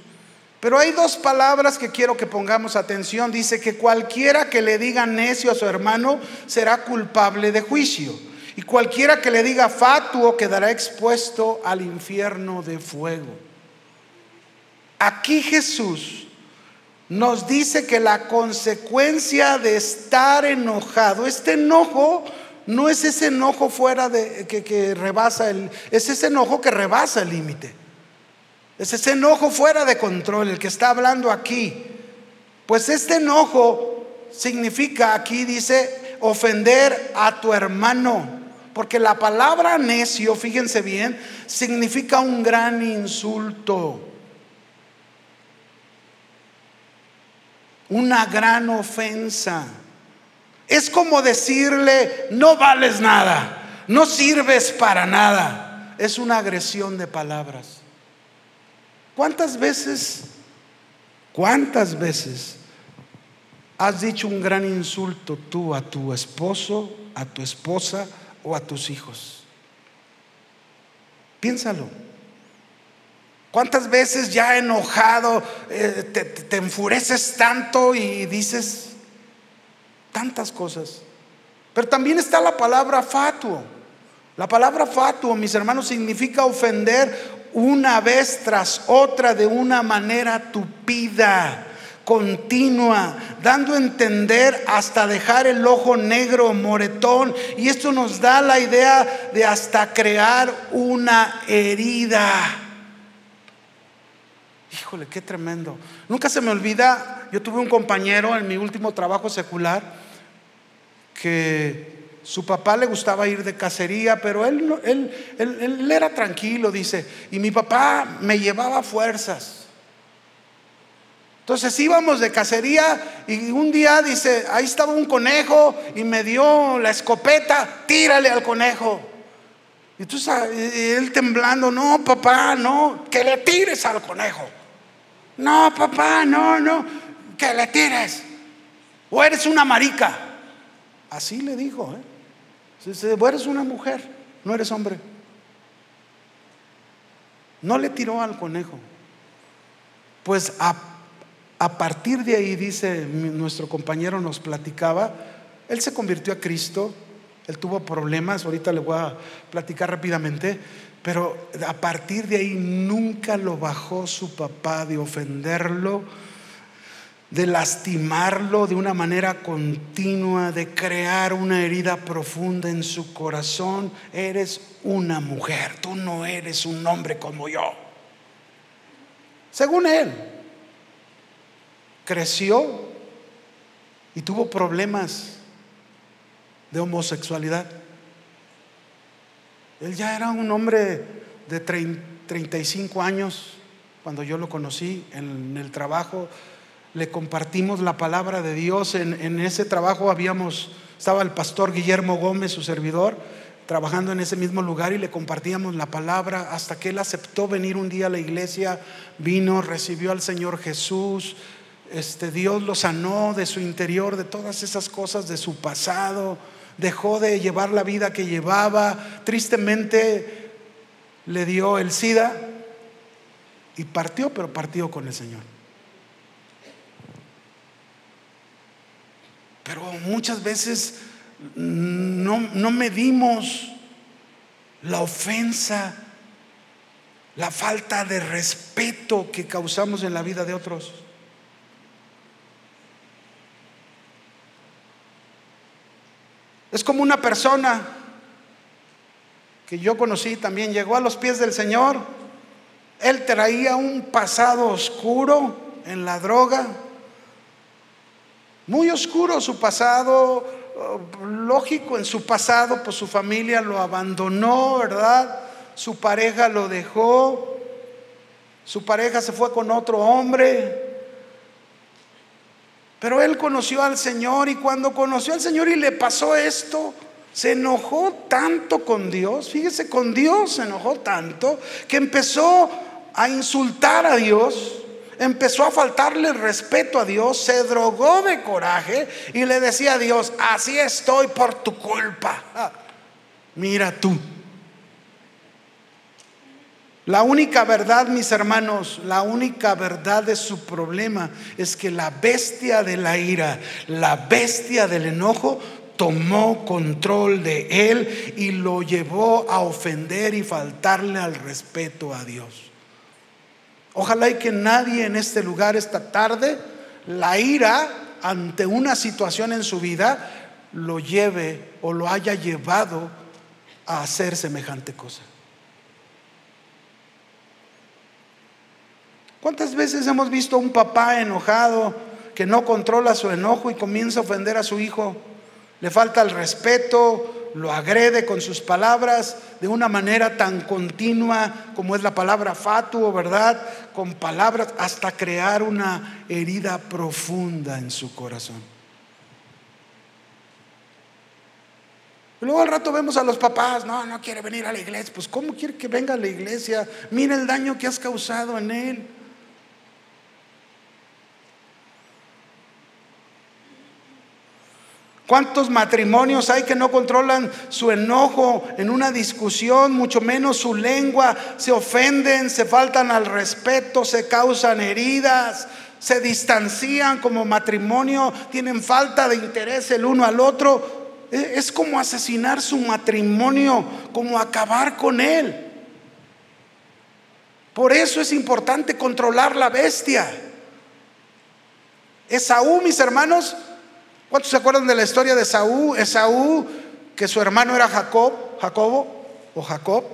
Speaker 1: Pero hay dos palabras que quiero que pongamos atención. Dice que cualquiera que le diga necio a su hermano será culpable de juicio. Y cualquiera que le diga fatuo quedará expuesto al infierno de fuego. Aquí Jesús nos dice que la consecuencia de estar enojado, este enojo no es ese enojo fuera de que, que rebasa el, es ese enojo que rebasa el límite. Es ese enojo fuera de control, el que está hablando aquí. Pues este enojo significa, aquí dice, ofender a tu hermano. Porque la palabra necio, fíjense bien, significa un gran insulto. Una gran ofensa. Es como decirle, no vales nada, no sirves para nada. es una agresión de palabras. ¿Cuántas veces, cuántas veces has dicho un gran insulto tú a tu esposo, a tu esposa o a tus hijos? Piénsalo. ¿Cuántas veces ya enojado eh, te, te enfureces tanto y dices tantas cosas? Pero también está la palabra fatuo. La palabra fatuo, mis hermanos, significa ofender una vez tras otra de una manera tupida, continua, dando a entender hasta dejar el ojo negro, moretón. Y esto nos da la idea de hasta crear una herida. Híjole, qué tremendo. Nunca se me olvida, yo tuve un compañero en mi último trabajo secular que su papá le gustaba ir de cacería, pero él, él, él, era tranquilo, dice, y mi papá me llevaba fuerzas. Entonces íbamos de cacería y un día dice, ahí estaba un conejo y me dio la escopeta, tírale al conejo. Y tú él temblando, no, papá, no, que le tires al conejo. No, papá, no, no, que le tires. O eres una marica. Así le dijo, ¿eh? Si eres una mujer, no eres hombre. No le tiró al conejo. Pues a, a partir de ahí, dice nuestro compañero, nos platicaba, él se convirtió a Cristo, él tuvo problemas, ahorita le voy a platicar rápidamente, pero a partir de ahí nunca lo bajó su papá de ofenderlo, de lastimarlo de una manera continua, de crear una herida profunda en su corazón. Eres una mujer, tú no eres un hombre como yo. Según él, creció y tuvo problemas de homosexualidad. Él ya era un hombre de 35 años cuando yo lo conocí en el trabajo. Le compartimos la palabra de Dios. En, ese trabajo habíamos, estaba el pastor Guillermo Gómez, su servidor, trabajando en ese mismo lugar y le compartíamos la palabra hasta que él aceptó venir un día a la iglesia, vino, recibió al Señor Jesús. Este, Dios lo sanó de su interior, de todas esas cosas de su pasado dejó de llevar la vida que llevaba, tristemente le dio el SIDA y partió, pero partió con el Señor. Pero muchas veces no, no medimos la ofensa, la falta de respeto que causamos en la vida de otros. Es como una persona que yo conocí también, llegó a los pies del Señor. Él traía un pasado oscuro en la droga, muy oscuro su pasado, lógico en su pasado, pues su familia lo abandonó, ¿verdad? Su pareja lo dejó, su pareja se fue con otro hombre, pero él conoció al Señor y cuando conoció al Señor y le pasó esto, se enojó tanto con Dios, fíjese, con Dios se enojó tanto que empezó a insultar a Dios, empezó a faltarle respeto a Dios, se drogó de coraje y le decía a Dios, así estoy por tu culpa. Mira tú. La única verdad, mis hermanos, la única verdad de su problema es que la bestia de la ira, la bestia del enojo, tomó control de él y lo llevó a ofender y faltarle al respeto a Dios. Ojalá y que nadie en este lugar esta tarde, la ira ante una situación en su vida, lo lleve o lo haya llevado a hacer semejante cosa. ¿Cuántas veces hemos visto a un papá enojado que no controla su enojo y comienza a ofender a su hijo? Le falta el respeto, lo agrede con sus palabras de una manera tan continua como es la palabra fatuo, ¿verdad? Con palabras hasta crear una herida profunda en su corazón. luego al rato vemos a los papás, no, no quiere venir a la iglesia. Pues ¿cómo quiere que venga a la iglesia? Mira el daño que has causado en él. ¿Cuántos matrimonios hay que no controlan su enojo en una discusión, mucho menos su lengua? Se ofenden, se faltan al respeto, se causan heridas, se distancian como matrimonio, tienen falta de interés el uno al otro. E, es como asesinar su matrimonio, como acabar con él. Por eso es importante controlar la bestia. Esaú, mis hermanos, ¿Cuántos se acuerdan de la historia de Esaú? Esaú, que su hermano era Jacob, Jacobo o Jacob.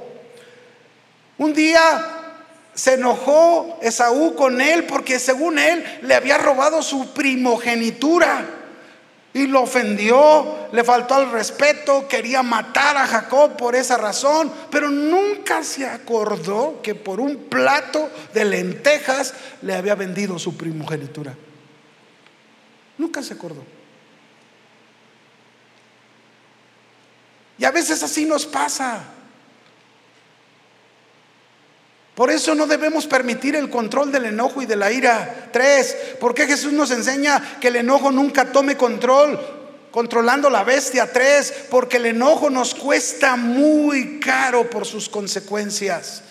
Speaker 1: Un día se enojó Esaú con él porque según él le había robado su primogenitura y lo ofendió, le faltó al respeto, quería matar a Jacob por esa razón, pero nunca se acordó que por un plato de lentejas le había vendido su primogenitura. Nunca se acordó. Y a veces así nos pasa. Por eso no debemos permitir el control del enojo y de la ira. Tres, porque Jesús nos enseña que el enojo nunca tome control, controlando la bestia. Tres, porque el enojo nos cuesta muy caro por sus consecuencias.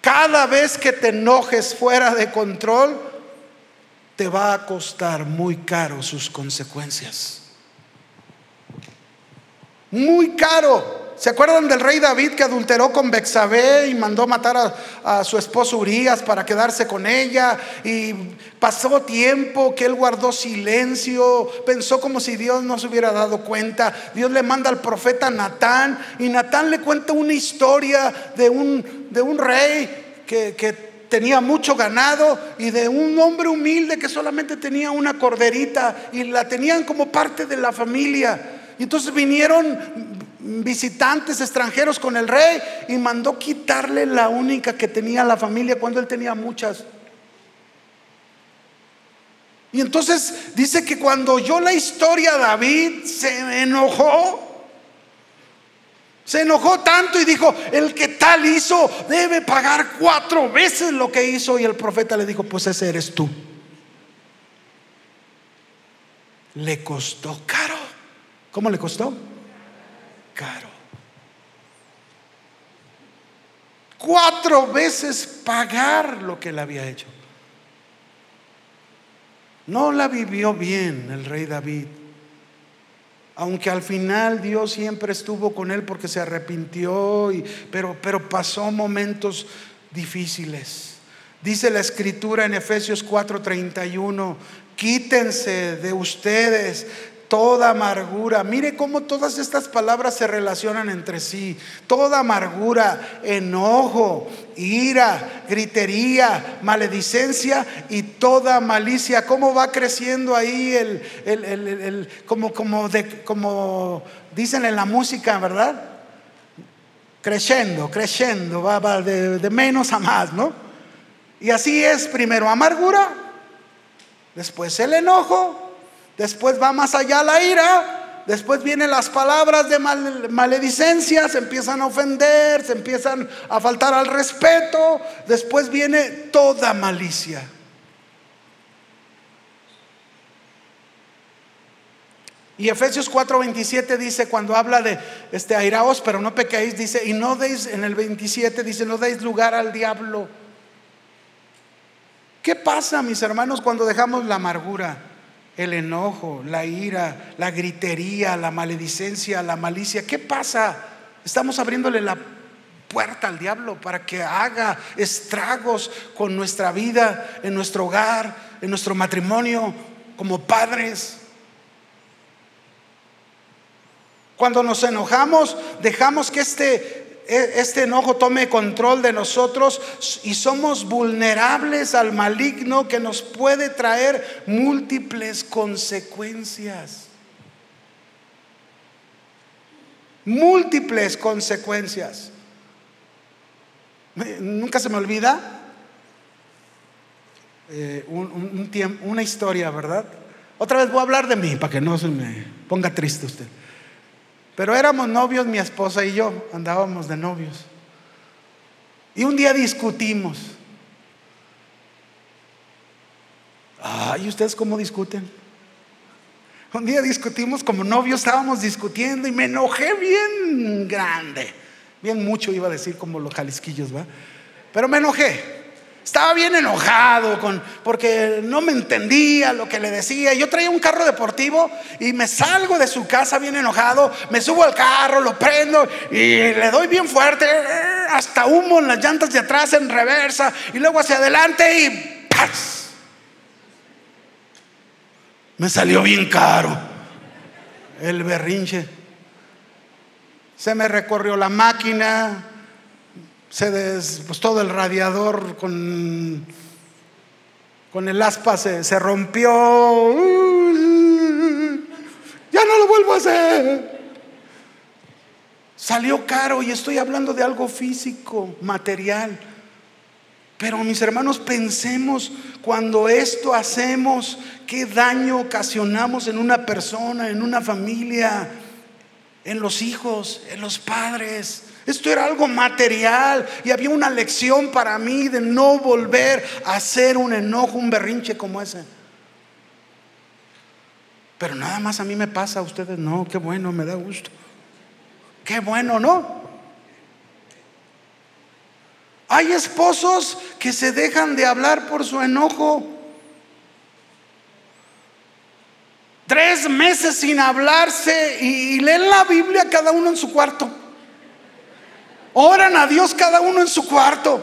Speaker 1: Cada vez que te enojes fuera de control, te va a costar muy caro sus consecuencias muy caro. ¿Se acuerdan del rey David que adulteró con Bexabé y mandó matar a, su esposo Urias para quedarse con ella? Y pasó tiempo que él guardó silencio, pensó como si Dios no se hubiera dado cuenta. Dios le manda al profeta Natán y Natán le cuenta una historia de un, de un rey que, que tenía mucho ganado y de un hombre humilde que solamente tenía una corderita y la tenían como parte de la familia. Y entonces vinieron visitantes extranjeros con el rey y mandó quitarle la única que tenía la familia cuando él tenía muchas. Y entonces dice que cuando oyó la historia David se enojó. Se enojó tanto y dijo, el que tal hizo debe pagar cuatro veces lo que hizo. Y el profeta le dijo, pues ese eres tú. Le costó caro. ¿Cómo le costó? Caro. Cuatro veces pagar lo que él había hecho. No la vivió bien el rey David. Aunque al final Dios siempre estuvo con él porque se arrepintió, y, pero, pero pasó momentos difíciles. Dice la escritura en Efesios 4:31, quítense de ustedes toda amargura. Mire cómo todas estas palabras se relacionan entre sí. Toda amargura, enojo, ira, gritería, maledicencia y toda malicia. ¿Cómo va creciendo ahí el, el, como, como, de, como dicen en la música, verdad? Creciendo, creciendo, va, va de, de menos a más, ¿no? Y así es, primero amargura, después el enojo, Después va más allá la ira. Después vienen las palabras de maledicencia, se empiezan a ofender, se empiezan a faltar al respeto. Después viene toda malicia. Y Efesios 4:27 dice, cuando habla de este airaos, pero no pequéis, dice, y no deis, en el 27 dice, no deis lugar al diablo. ¿Qué pasa, mis hermanos, cuando dejamos la amargura? El enojo, la ira, la gritería, la maledicencia, la malicia. ¿Qué pasa? Estamos abriéndole la puerta al diablo para que haga estragos con nuestra vida, en nuestro hogar, en nuestro matrimonio, como padres. Cuando nos enojamos, dejamos que este este enojo tome control de nosotros y somos vulnerables al maligno que nos puede traer múltiples consecuencias. Múltiples consecuencias. Nunca se me olvida eh, una historia, ¿verdad? Otra vez voy a hablar de mí para que no se me ponga triste usted. Pero éramos novios, mi esposa y yo, andábamos de novios. Y un día discutimos. Ay, ¿ustedes cómo discuten? Un día discutimos como novios, estábamos discutiendo y me enojé bien grande. Bien mucho iba a decir como los jalisquillos, ¿va? Pero me enojé. Estaba bien enojado con, porque no me entendía lo que le decía. Yo traía un carro deportivo y me salgo de su casa bien enojado, me subo al carro, lo prendo y le doy bien fuerte, hasta humo en las llantas de atrás en reversa y luego hacia adelante y ¡paz! Me salió bien caro el berrinche. Se me recorrió la máquina, se des, pues todo el radiador con, con el aspa se, se rompió. Ya no lo vuelvo a hacer. Salió caro y estoy hablando de algo físico, material. Pero mis hermanos, pensemos cuando esto hacemos, qué daño ocasionamos en una persona, en una familia, en los hijos, en los padres. Esto era algo material y había una lección para mí de no volver a hacer un enojo, un berrinche como ese. Pero nada más a mí me pasa, a ustedes no, qué bueno, me da gusto. Qué bueno, ¿no? Hay esposos que se dejan de hablar por su enojo. Tres meses sin hablarse y, leen la Biblia cada uno en su cuarto. Oran a Dios cada uno en su cuarto.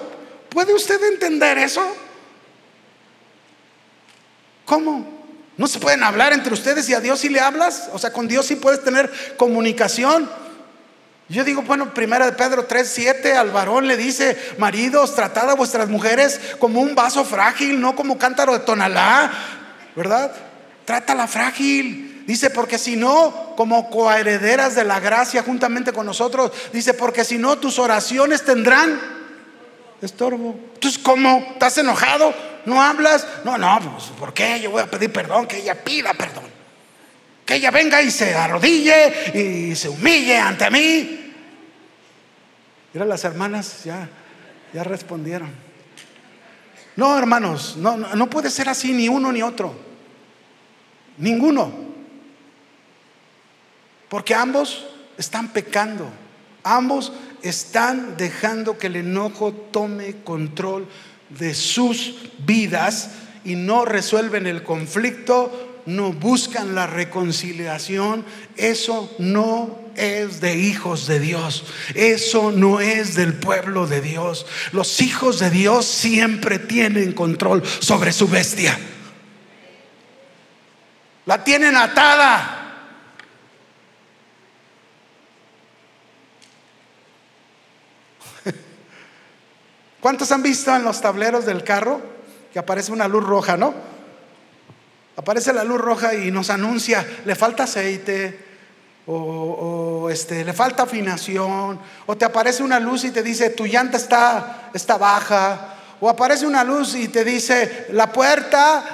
Speaker 1: ¿Puede usted entender eso? ¿Cómo? ¿No se pueden hablar entre ustedes y a Dios si le hablas? O sea, con Dios sí puedes tener comunicación. Yo digo, bueno, primera de Pedro 3, 7, al varón le dice, maridos, tratad a vuestras mujeres como un vaso frágil, no como cántaro de tonalá, ¿verdad? Trátala frágil. Dice, porque si no, como coherederas de la gracia juntamente con nosotros, dice, porque si no, tus oraciones tendrán estorbo. Entonces, ¿cómo? ¿Estás enojado? ¿No hablas? No, no, pues, ¿por qué? Yo voy a pedir perdón, que ella pida perdón. Que ella venga y se arrodille y se humille ante mí. Mira, las hermanas ya, ya respondieron. No, hermanos, no, no puede ser así ni uno ni otro. Ninguno. Porque ambos están pecando. Ambos están dejando que el enojo tome control de sus vidas y no resuelven el conflicto no buscan la reconciliación, eso no es de hijos de Dios. Eso no es del pueblo de Dios. Los hijos de Dios siempre tienen control sobre su bestia. La tienen atada. ¿Cuántos han visto en los tableros del carro que aparece una luz roja, no? Aparece la luz roja y nos anuncia, le falta aceite, o, este, le falta afinación, o te aparece una luz y te dice, tu llanta está, está baja, o aparece una luz y te dice, la puerta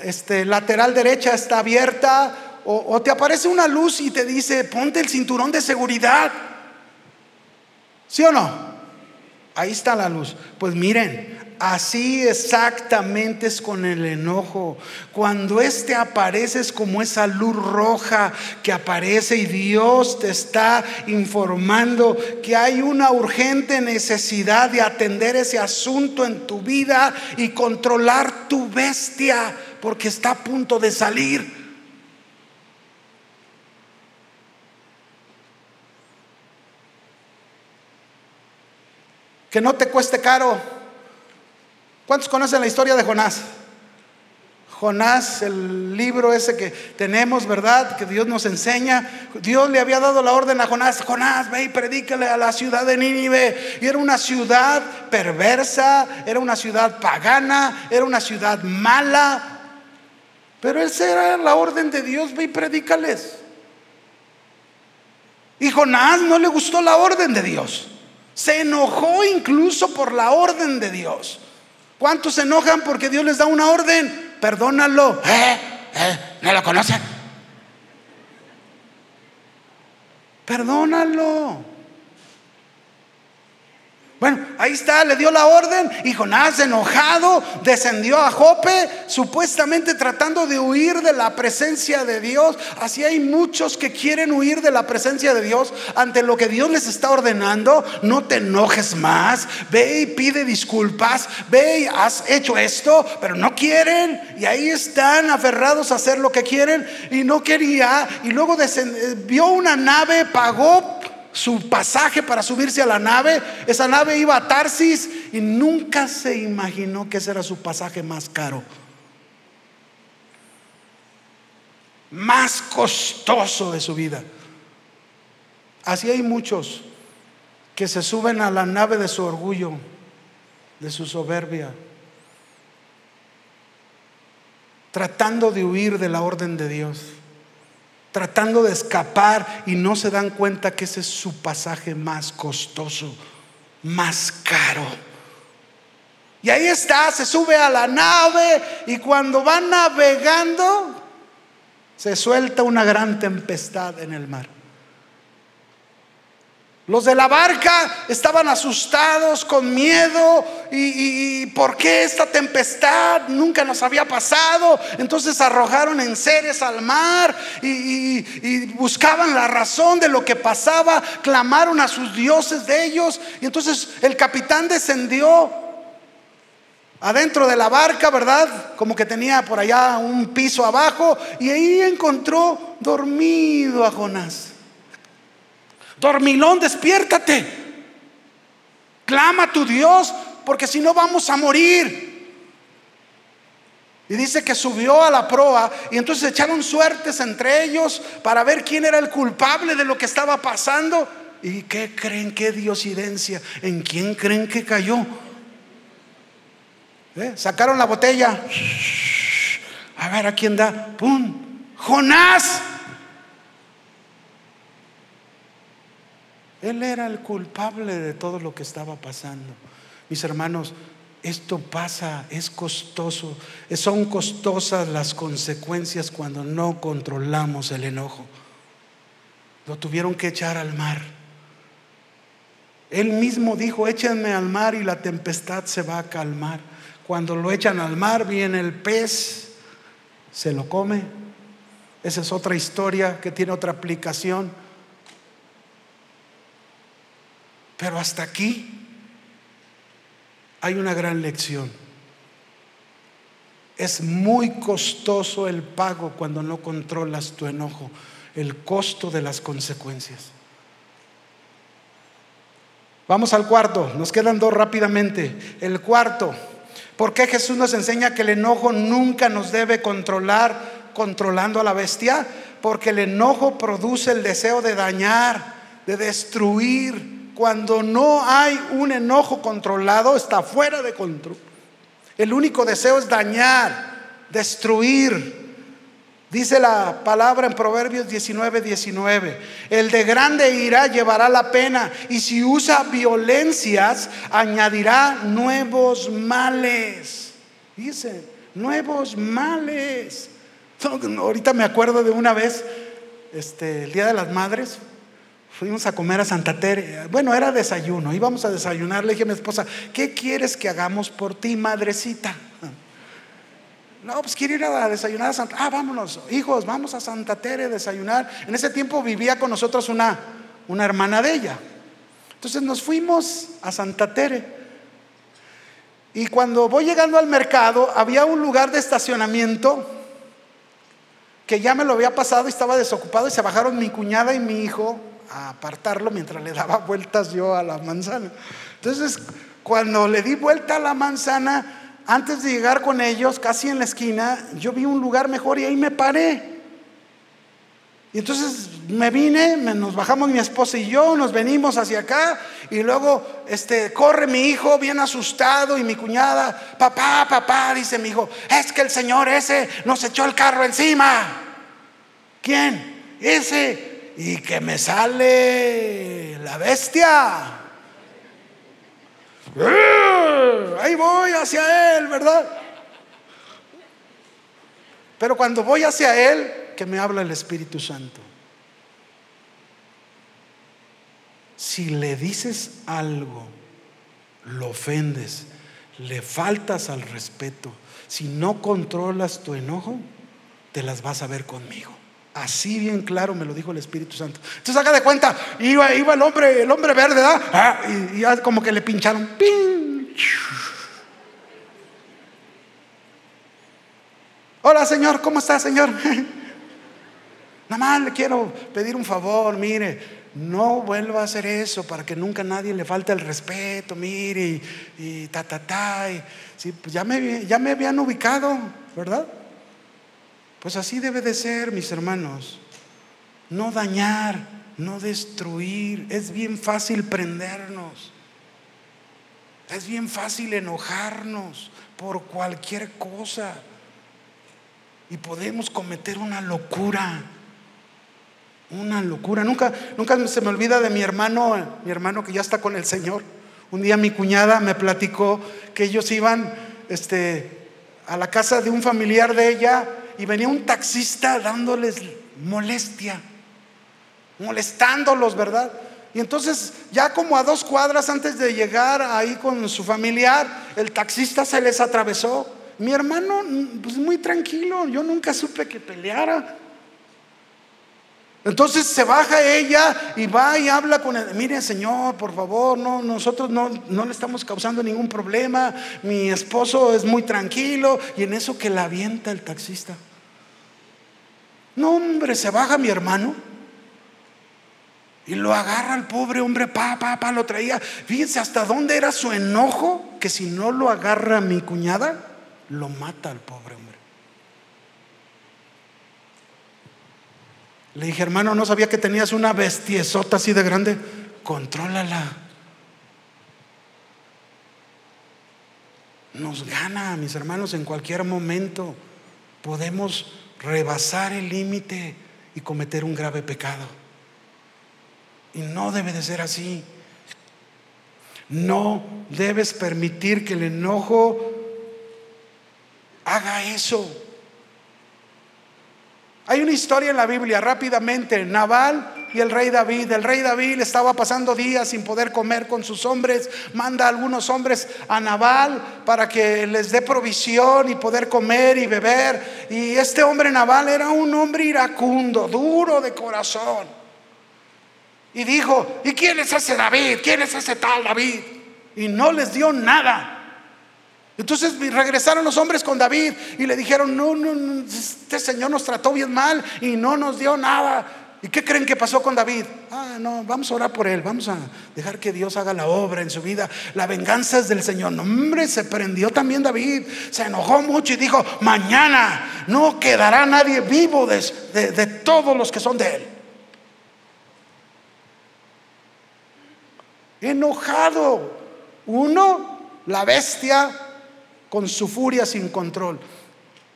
Speaker 1: este, lateral derecha está abierta, o, o te aparece una luz y te dice, ponte el cinturón de seguridad. ¿Sí o no? Ahí está la luz. Pues miren, Así exactamente es con el enojo. Cuando este aparece es como esa luz roja que aparece y Dios te está informando que hay una urgente necesidad de atender ese asunto en tu vida y controlar tu bestia porque está a punto de salir. Que no te cueste caro ¿Cuántos conocen la historia de Jonás? Jonás, el libro ese que tenemos, ¿verdad? Que Dios nos enseña. Dios le había dado la orden a Jonás, Jonás, ve y predícale a la ciudad de Nínive. Y era una ciudad perversa, era una ciudad pagana, era una ciudad mala. Pero esa era la orden de Dios, ve y predícales. Y Jonás no le gustó la orden de Dios. Se enojó incluso por la orden de Dios. ¿Cuántos se enojan porque Dios les da una orden? Perdónalo. ¿Eh? ¿Eh? ¿No lo conocen? Perdónalo. Bueno, ahí está, le dio la orden y Jonás enojado descendió a Jope, supuestamente tratando de huir de la presencia de Dios. Así hay muchos que quieren huir de la presencia de Dios ante lo que Dios les está ordenando. No te enojes más, ve y pide disculpas, ve y has hecho esto, pero no quieren. Y ahí están aferrados a hacer lo que quieren y no quería. Y luego vio una nave, pagó su pasaje para subirse a la nave. Esa nave iba a Tarsis y nunca se imaginó que ese era su pasaje más caro. Más costoso de su vida. Así hay muchos que se suben a la nave de su orgullo, de su soberbia, tratando de huir de la orden de Dios tratando de escapar y no se dan cuenta que ese es su pasaje más costoso, más caro. Y ahí está, se sube a la nave y cuando va navegando se suelta una gran tempestad en el mar. Los de la barca estaban asustados, con miedo, y, por qué esta tempestad nunca nos había pasado. Entonces arrojaron en seres al mar y, y, buscaban la razón de lo que pasaba, clamaron a sus dioses de ellos. Y entonces el capitán descendió adentro de la barca, ¿verdad? Como que tenía por allá un piso abajo, y ahí encontró dormido a Jonás. Dormilón, despiértate. Clama a tu Dios, porque si no vamos a morir. Y dice que subió a la proa y entonces echaron suertes entre ellos para ver quién era el culpable de lo que estaba pasando. ¿Y qué creen? ¿Qué diosidencia? ¿En quién creen que cayó? ¿Eh? Sacaron la botella. A ver a quién da. ¡Pum! Jonás. Él era el culpable de todo lo que estaba pasando. Mis hermanos, esto pasa, es costoso, son costosas las consecuencias cuando no controlamos el enojo. Lo tuvieron que echar al mar. Él mismo dijo, échenme al mar y la tempestad se va a calmar. Cuando lo echan al mar, viene el pez, se lo come. Esa es otra historia que tiene otra aplicación. Pero hasta aquí hay una gran lección. Es muy costoso el pago cuando no controlas tu enojo, el costo de las consecuencias. Vamos al cuarto, nos quedan dos rápidamente. El cuarto, ¿por qué Jesús nos enseña que el enojo nunca nos debe controlar controlando a la bestia? Porque el enojo produce el deseo de dañar, de destruir, cuando no hay un enojo controlado, está fuera de control. El único deseo es dañar, destruir. Dice la palabra en Proverbios 19, 19. El de grande ira llevará la pena y si usa violencias añadirá nuevos males. Dice, nuevos males. Ahorita me acuerdo de una vez, este, el Día de las Madres, Fuimos a comer a Santa Tere. Bueno, era desayuno. Íbamos a desayunar. Le dije a mi esposa, ¿qué quieres que hagamos por ti, madrecita? No, pues quiero ir a desayunar a Santa. Ah, vámonos, hijos, vamos a Santa Tere a desayunar. En ese tiempo vivía con nosotros una, una hermana de ella. Entonces nos fuimos a Santa Tere. Y cuando voy llegando al mercado, había un lugar de estacionamiento que ya me lo había pasado y estaba desocupado y se bajaron mi cuñada y mi hijo a apartarlo mientras le daba vueltas yo a la manzana. Entonces, cuando le di vuelta a la manzana, antes de llegar con ellos, casi en la esquina, yo vi un lugar mejor y ahí me paré. Y entonces me vine, nos bajamos mi esposa y yo, nos venimos hacia acá y luego este corre mi hijo bien asustado y mi cuñada, papá, papá, dice mi hijo, es que el señor ese nos echó el carro encima. ¿Quién? Ese y que me sale la bestia. Ahí voy hacia Él, ¿verdad? Pero cuando voy hacia Él, que me habla el Espíritu Santo. si le dices algo, lo ofendes, le faltas al respeto, si no controlas tu enojo, te las vas a ver conmigo. Así bien claro me lo dijo el Espíritu Santo. Entonces haga de cuenta, iba, iba el hombre, el hombre verde, ¿verdad? Ah, y, ya como que le pincharon. ¡Pin! Hola Señor, ¿cómo está Señor? Nada más le quiero pedir un favor, mire, no vuelva a hacer eso para que nunca nadie le falte el respeto, mire, y, ta, ta, ta. sí, pues ya me, ya me habían ubicado, ¿verdad? Pues así debe de ser, mis hermanos. No dañar, no destruir. Es bien fácil prendernos. Es bien fácil enojarnos por cualquier cosa. Y podemos cometer una locura. Una locura. Nunca, nunca se me olvida de mi hermano, mi hermano que ya está con el Señor. Un día mi cuñada me platicó que ellos iban este, a la casa de un familiar de ella y venía un taxista dándoles molestia, molestándolos, ¿verdad? Y entonces ya como a dos cuadras antes de llegar ahí con su familiar, el taxista se les atravesó. Mi hermano, pues muy tranquilo, yo nunca supe que peleara. Entonces se baja ella y va y habla con él. Mire, Señor, por favor, no, nosotros no, no, le estamos causando ningún problema. Mi esposo es muy tranquilo. Y en eso que la avienta el taxista. No, hombre, se baja mi hermano. Y lo agarra al pobre hombre, pa, pa, pa, lo traía. Fíjense hasta dónde era su enojo, que si no lo agarra mi cuñada, lo mata al pobre hombre. Le dije, hermano, no sabía que tenías una bestiesota así de grande. Contrólala. Nos gana, mis hermanos, en cualquier momento. Podemos rebasar el límite y cometer un grave pecado. Y no debe de ser así. No debes permitir que el enojo haga eso. Hay una historia en la Biblia rápidamente, Naval y el rey David. El rey David estaba pasando días sin poder comer con sus hombres, manda a algunos hombres a Naval para que les dé provisión y poder comer y beber. Y este hombre Naval era un hombre iracundo, duro de corazón. Y dijo, ¿y quién es ese David? ¿Quién es ese tal David? Y no les dio nada. Entonces regresaron los hombres con David y le dijeron, no, no, este señor nos trató bien mal y no nos dio nada. ¿Y qué creen que pasó con David? Ah, no, vamos a orar por él, vamos a dejar que Dios haga la obra en su vida. La venganza es del Señor. No, hombre, se prendió también David, se enojó mucho y dijo, mañana no quedará nadie vivo de, de todos los que son de él. Enojado. Uno, la bestia con su furia sin control.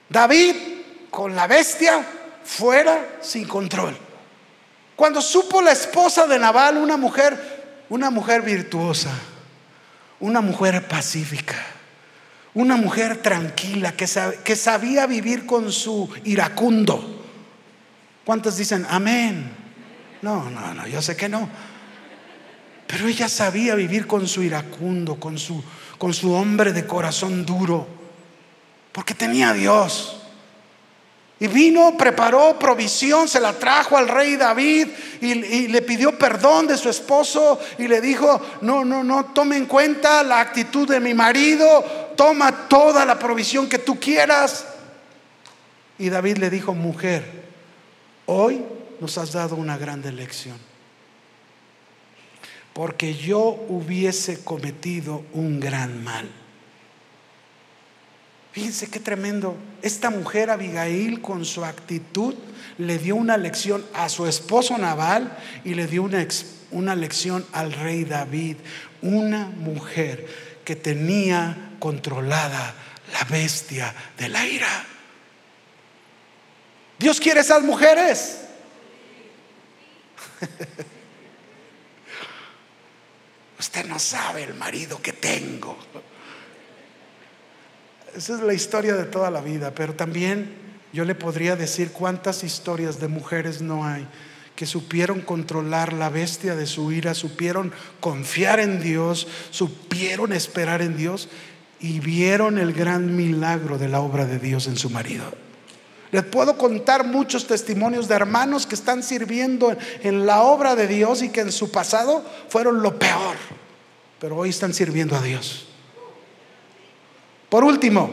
Speaker 1: David con la bestia fuera sin control. Cuando supo la esposa de Nabal, una mujer, una mujer virtuosa, una mujer pacífica, una mujer tranquila que, sabía vivir con su iracundo. ¿Cuántos dicen amén? No, no, no, yo sé que no. Pero ella sabía vivir con su iracundo, con su con su hombre de corazón duro, porque tenía a Dios. Y vino, preparó provisión, se la trajo al rey David y, le pidió perdón de su esposo y le dijo, no, no, no, tome en cuenta la actitud de mi marido, toma toda la provisión que tú quieras. Y David le dijo, mujer, hoy nos has dado una gran lección porque yo hubiese cometido un gran mal. Fíjense qué tremendo. Esta mujer Abigail con su actitud le dio una lección a su esposo Nabal y le dio una, una lección al rey David. Una mujer que tenía controlada la bestia de la ira. Dios quiere esas mujeres. Usted no sabe el marido que tengo. Esa es la historia de toda la vida, pero también yo le podría decir cuántas historias de mujeres no hay que supieron controlar la bestia de su ira, supieron confiar en Dios, supieron esperar en Dios y vieron el gran milagro de la obra de Dios en su marido. Les puedo contar muchos testimonios de hermanos que están sirviendo en la obra de Dios y que en su pasado fueron lo peor, pero hoy están sirviendo a Dios. Por último,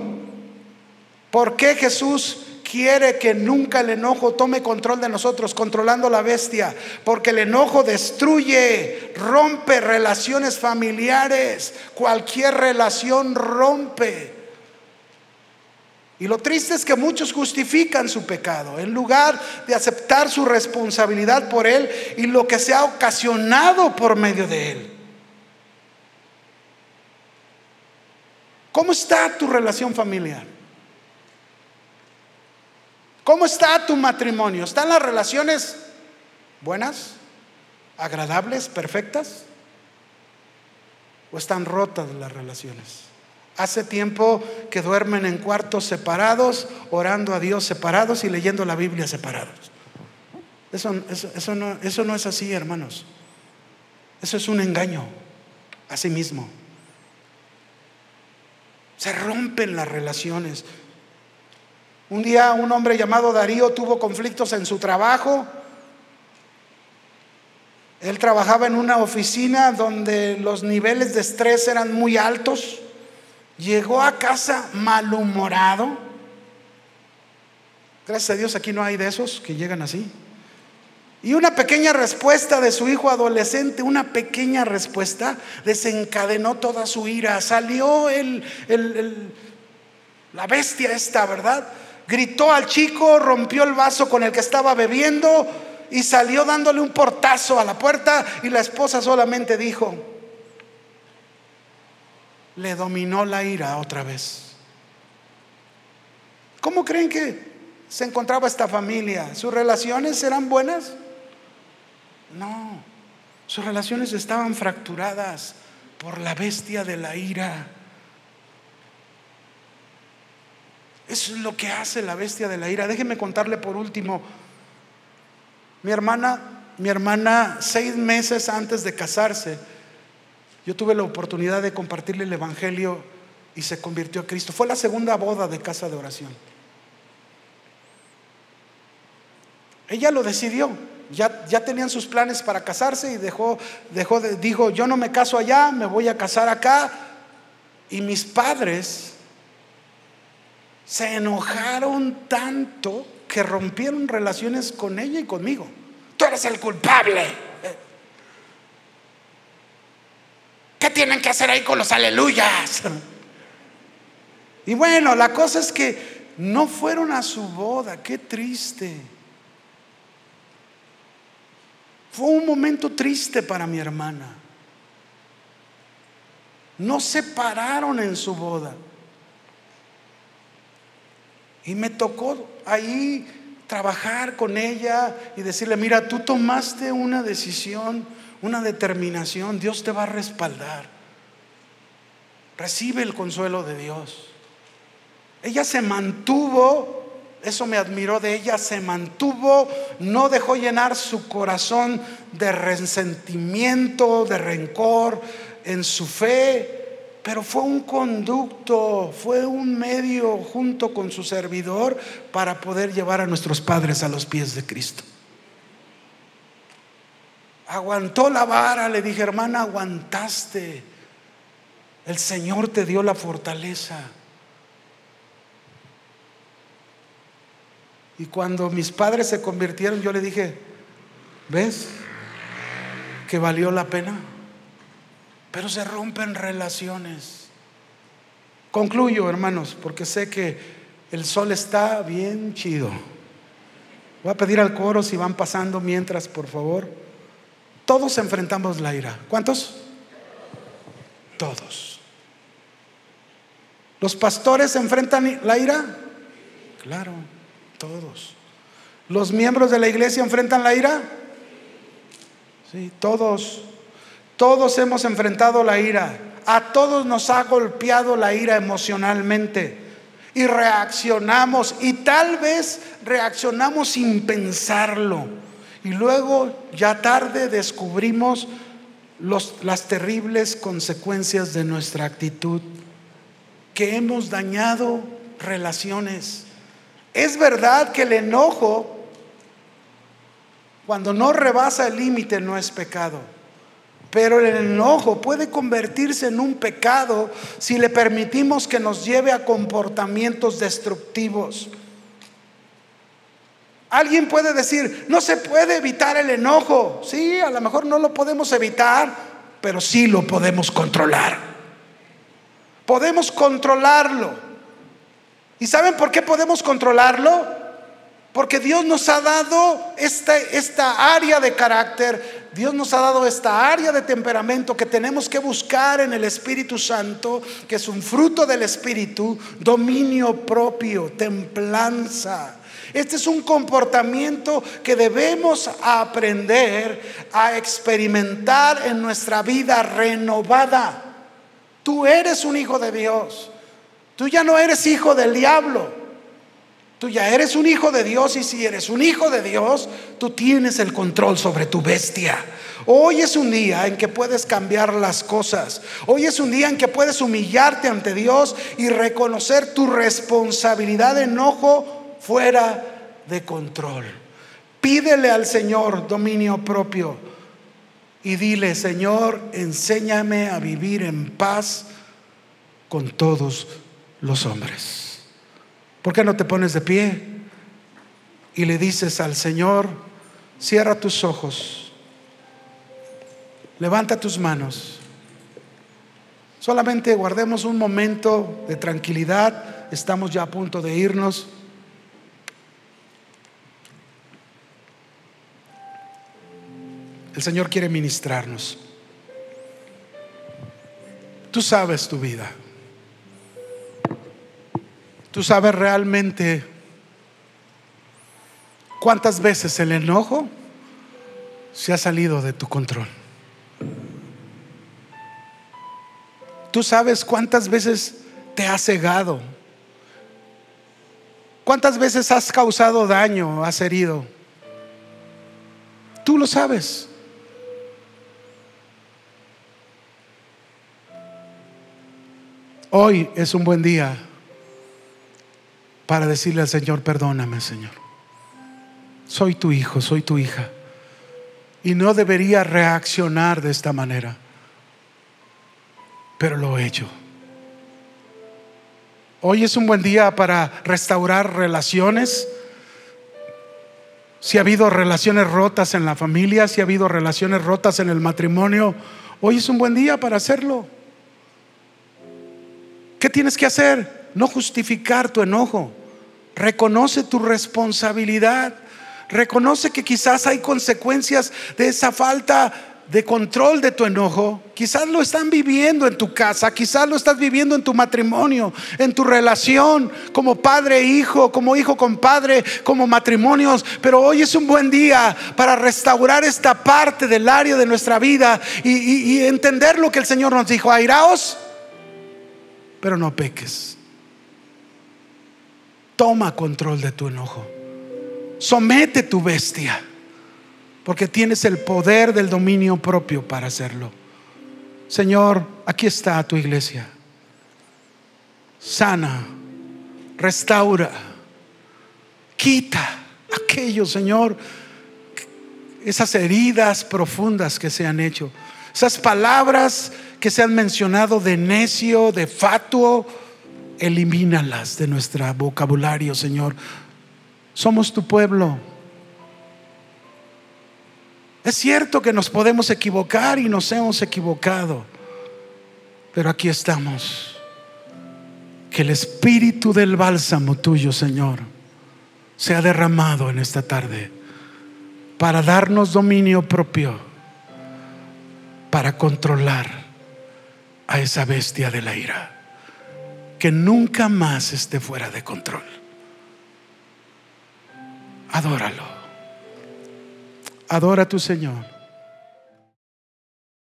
Speaker 1: ¿por qué Jesús quiere que nunca el enojo tome control de nosotros, controlando la bestia, porque el enojo destruye, rompe relaciones familiares, cualquier relación rompe. Y lo triste es que muchos justifican su pecado en lugar de aceptar su responsabilidad por él y lo que se ha ocasionado por medio de él. ¿Cómo está tu relación familiar? ¿Cómo está tu matrimonio? ¿Están las relaciones buenas, agradables, perfectas? ¿O están rotas las relaciones? Hace tiempo que duermen en cuartos separados, orando a Dios separados y leyendo la Biblia separados. Eso, eso, no, eso no es así, hermanos. Eso es un engaño a sí mismo. Se rompen las relaciones. Un día un hombre llamado Darío tuvo conflictos en su trabajo. Él trabajaba en una oficina donde los niveles de estrés eran muy altos. Llegó a casa malhumorado. Gracias a Dios aquí no hay de esos que llegan así. Y una pequeña respuesta de su hijo adolescente, una pequeña respuesta, desencadenó toda su ira. Salió el, la bestia esta, ¿verdad? Gritó al chico, rompió el vaso con el que estaba bebiendo y salió dándole un portazo a la puerta y la esposa solamente dijo, le dominó la ira otra vez. ¿Cómo creen que se encontraba esta familia? ¿Sus relaciones eran buenas? No, sus relaciones estaban fracturadas por la bestia de la ira. Eso es lo que hace la bestia de la ira. Déjenme contarle por último. Mi hermana, mi hermana, seis meses antes de casarse, yo tuve la oportunidad de compartirle el Evangelio y se convirtió a Cristo. Fue la segunda boda de casa de oración. Ella lo decidió. Ya, tenían sus planes para casarse y dejó, dejó dijo, yo no me caso allá, me voy a casar acá. Y mis padres se enojaron tanto que rompieron relaciones con ella y conmigo. Tú eres el culpable. ¿Qué tienen que hacer ahí con los aleluyas? Y bueno, la cosa es que no fueron a su boda, qué triste. Fue un momento triste para mi hermana. No se pararon en su boda. Y me tocó ahí trabajar con ella y decirle, mira, tú tomaste una decisión una determinación, Dios te va a respaldar. Recibe el consuelo de Dios. Ella se mantuvo, eso me admiró de ella, se mantuvo, no dejó llenar su corazón de resentimiento, de rencor en su fe, pero fue un conducto, fue un medio junto con su servidor para poder llevar a nuestros padres a los pies de Cristo. Aguantó la vara, le dije, hermana, aguantaste. El Señor te dio la fortaleza. Y cuando mis padres se convirtieron, yo le dije, ¿ves? Que valió la pena. Pero se rompen relaciones. Concluyo, hermanos, porque sé que el sol está bien chido. Voy a pedir al coro si van pasando mientras, por favor. Todos enfrentamos la ira. ¿Cuántos? Todos. ¿Los pastores enfrentan la ira? Claro, todos. ¿Los miembros de la iglesia enfrentan la ira? Sí, todos. Todos hemos enfrentado la ira. A todos nos ha golpeado la ira emocionalmente. Y reaccionamos. Y tal vez reaccionamos sin pensarlo. y luego ya tarde descubrimos las terribles consecuencias de nuestra actitud, que hemos dañado relaciones. Es verdad que el enojo, cuando no rebasa el límite, no es pecado. Pero el enojo puede convertirse en un pecado si le permitimos que nos lleve a comportamientos destructivos. Alguien puede decir, no se puede evitar el enojo. Sí, a lo mejor no lo podemos evitar, pero sí lo podemos controlar. Podemos controlarlo. ¿Y saben por qué podemos controlarlo? Porque Dios nos ha dado esta, esta área de carácter, Dios nos ha dado esta área de temperamento que tenemos que buscar en el Espíritu Santo, que es un fruto del Espíritu, dominio propio, templanza. Este es un comportamiento que debemos aprender a experimentar en nuestra vida renovada. Tú eres un hijo de Dios. Tú ya no eres hijo del diablo. Tú ya eres un hijo de Dios y si eres un hijo de Dios, tú tienes el control sobre tu bestia. Hoy es un día en que puedes cambiar las cosas. Hoy es un día en que puedes humillarte ante Dios y reconocer tu responsabilidad de enojo fuera de control. Pídele al Señor dominio propio y dile, Señor, enséñame a vivir en paz con todos los hombres. ¿Por qué no te pones de pie y le dices al Señor, cierra tus ojos, levanta tus manos? Solamente guardemos un momento de tranquilidad, estamos ya a punto de irnos. El Señor quiere ministrarnos. Tú sabes tu vida. Tú sabes realmente cuántas veces el enojo se ha salido de tu control. Tú sabes cuántas veces te has cegado. ¿Cuántas veces has causado daño, has herido? Tú lo sabes. Hoy es un buen día para decirle al Señor, perdóname Señor. Soy tu hijo, soy tu hija. Y no debería reaccionar de esta manera. Pero lo he hecho. Hoy es un buen día para restaurar relaciones. Si ha habido relaciones rotas en la familia, si ha habido relaciones rotas en el matrimonio, hoy es un buen día para hacerlo. ¿Qué tienes que hacer? No justificar tu enojo. Reconoce tu responsabilidad. Reconoce que quizás hay consecuencias de esa falta de control de tu enojo. Quizás lo están viviendo en tu casa, quizás lo estás viviendo en tu matrimonio, en tu relación como padre e hijo, como hijo con padre, como matrimonios. Pero hoy es un buen día para restaurar esta parte del área de nuestra vida y, entender lo que el Señor nos dijo. Airaos pero no peques. Toma control de tu enojo. Somete tu bestia, porque tienes el poder del dominio propio para hacerlo. Señor, aquí está tu iglesia. Sana, restaura, quita aquello, Señor, esas heridas profundas que se han hecho, esas palabras que se han mencionado de necio, de fatuo, elimínalas de nuestro vocabulario, Señor. Somos tu pueblo. Es cierto que nos podemos equivocar y nos hemos equivocado, pero aquí estamos. Que el espíritu del bálsamo tuyo, Señor, sea derramado en esta tarde para darnos dominio propio, para controlar a esa bestia de la ira. Que nunca más esté fuera de control. Adóralo. Adora a tu Señor.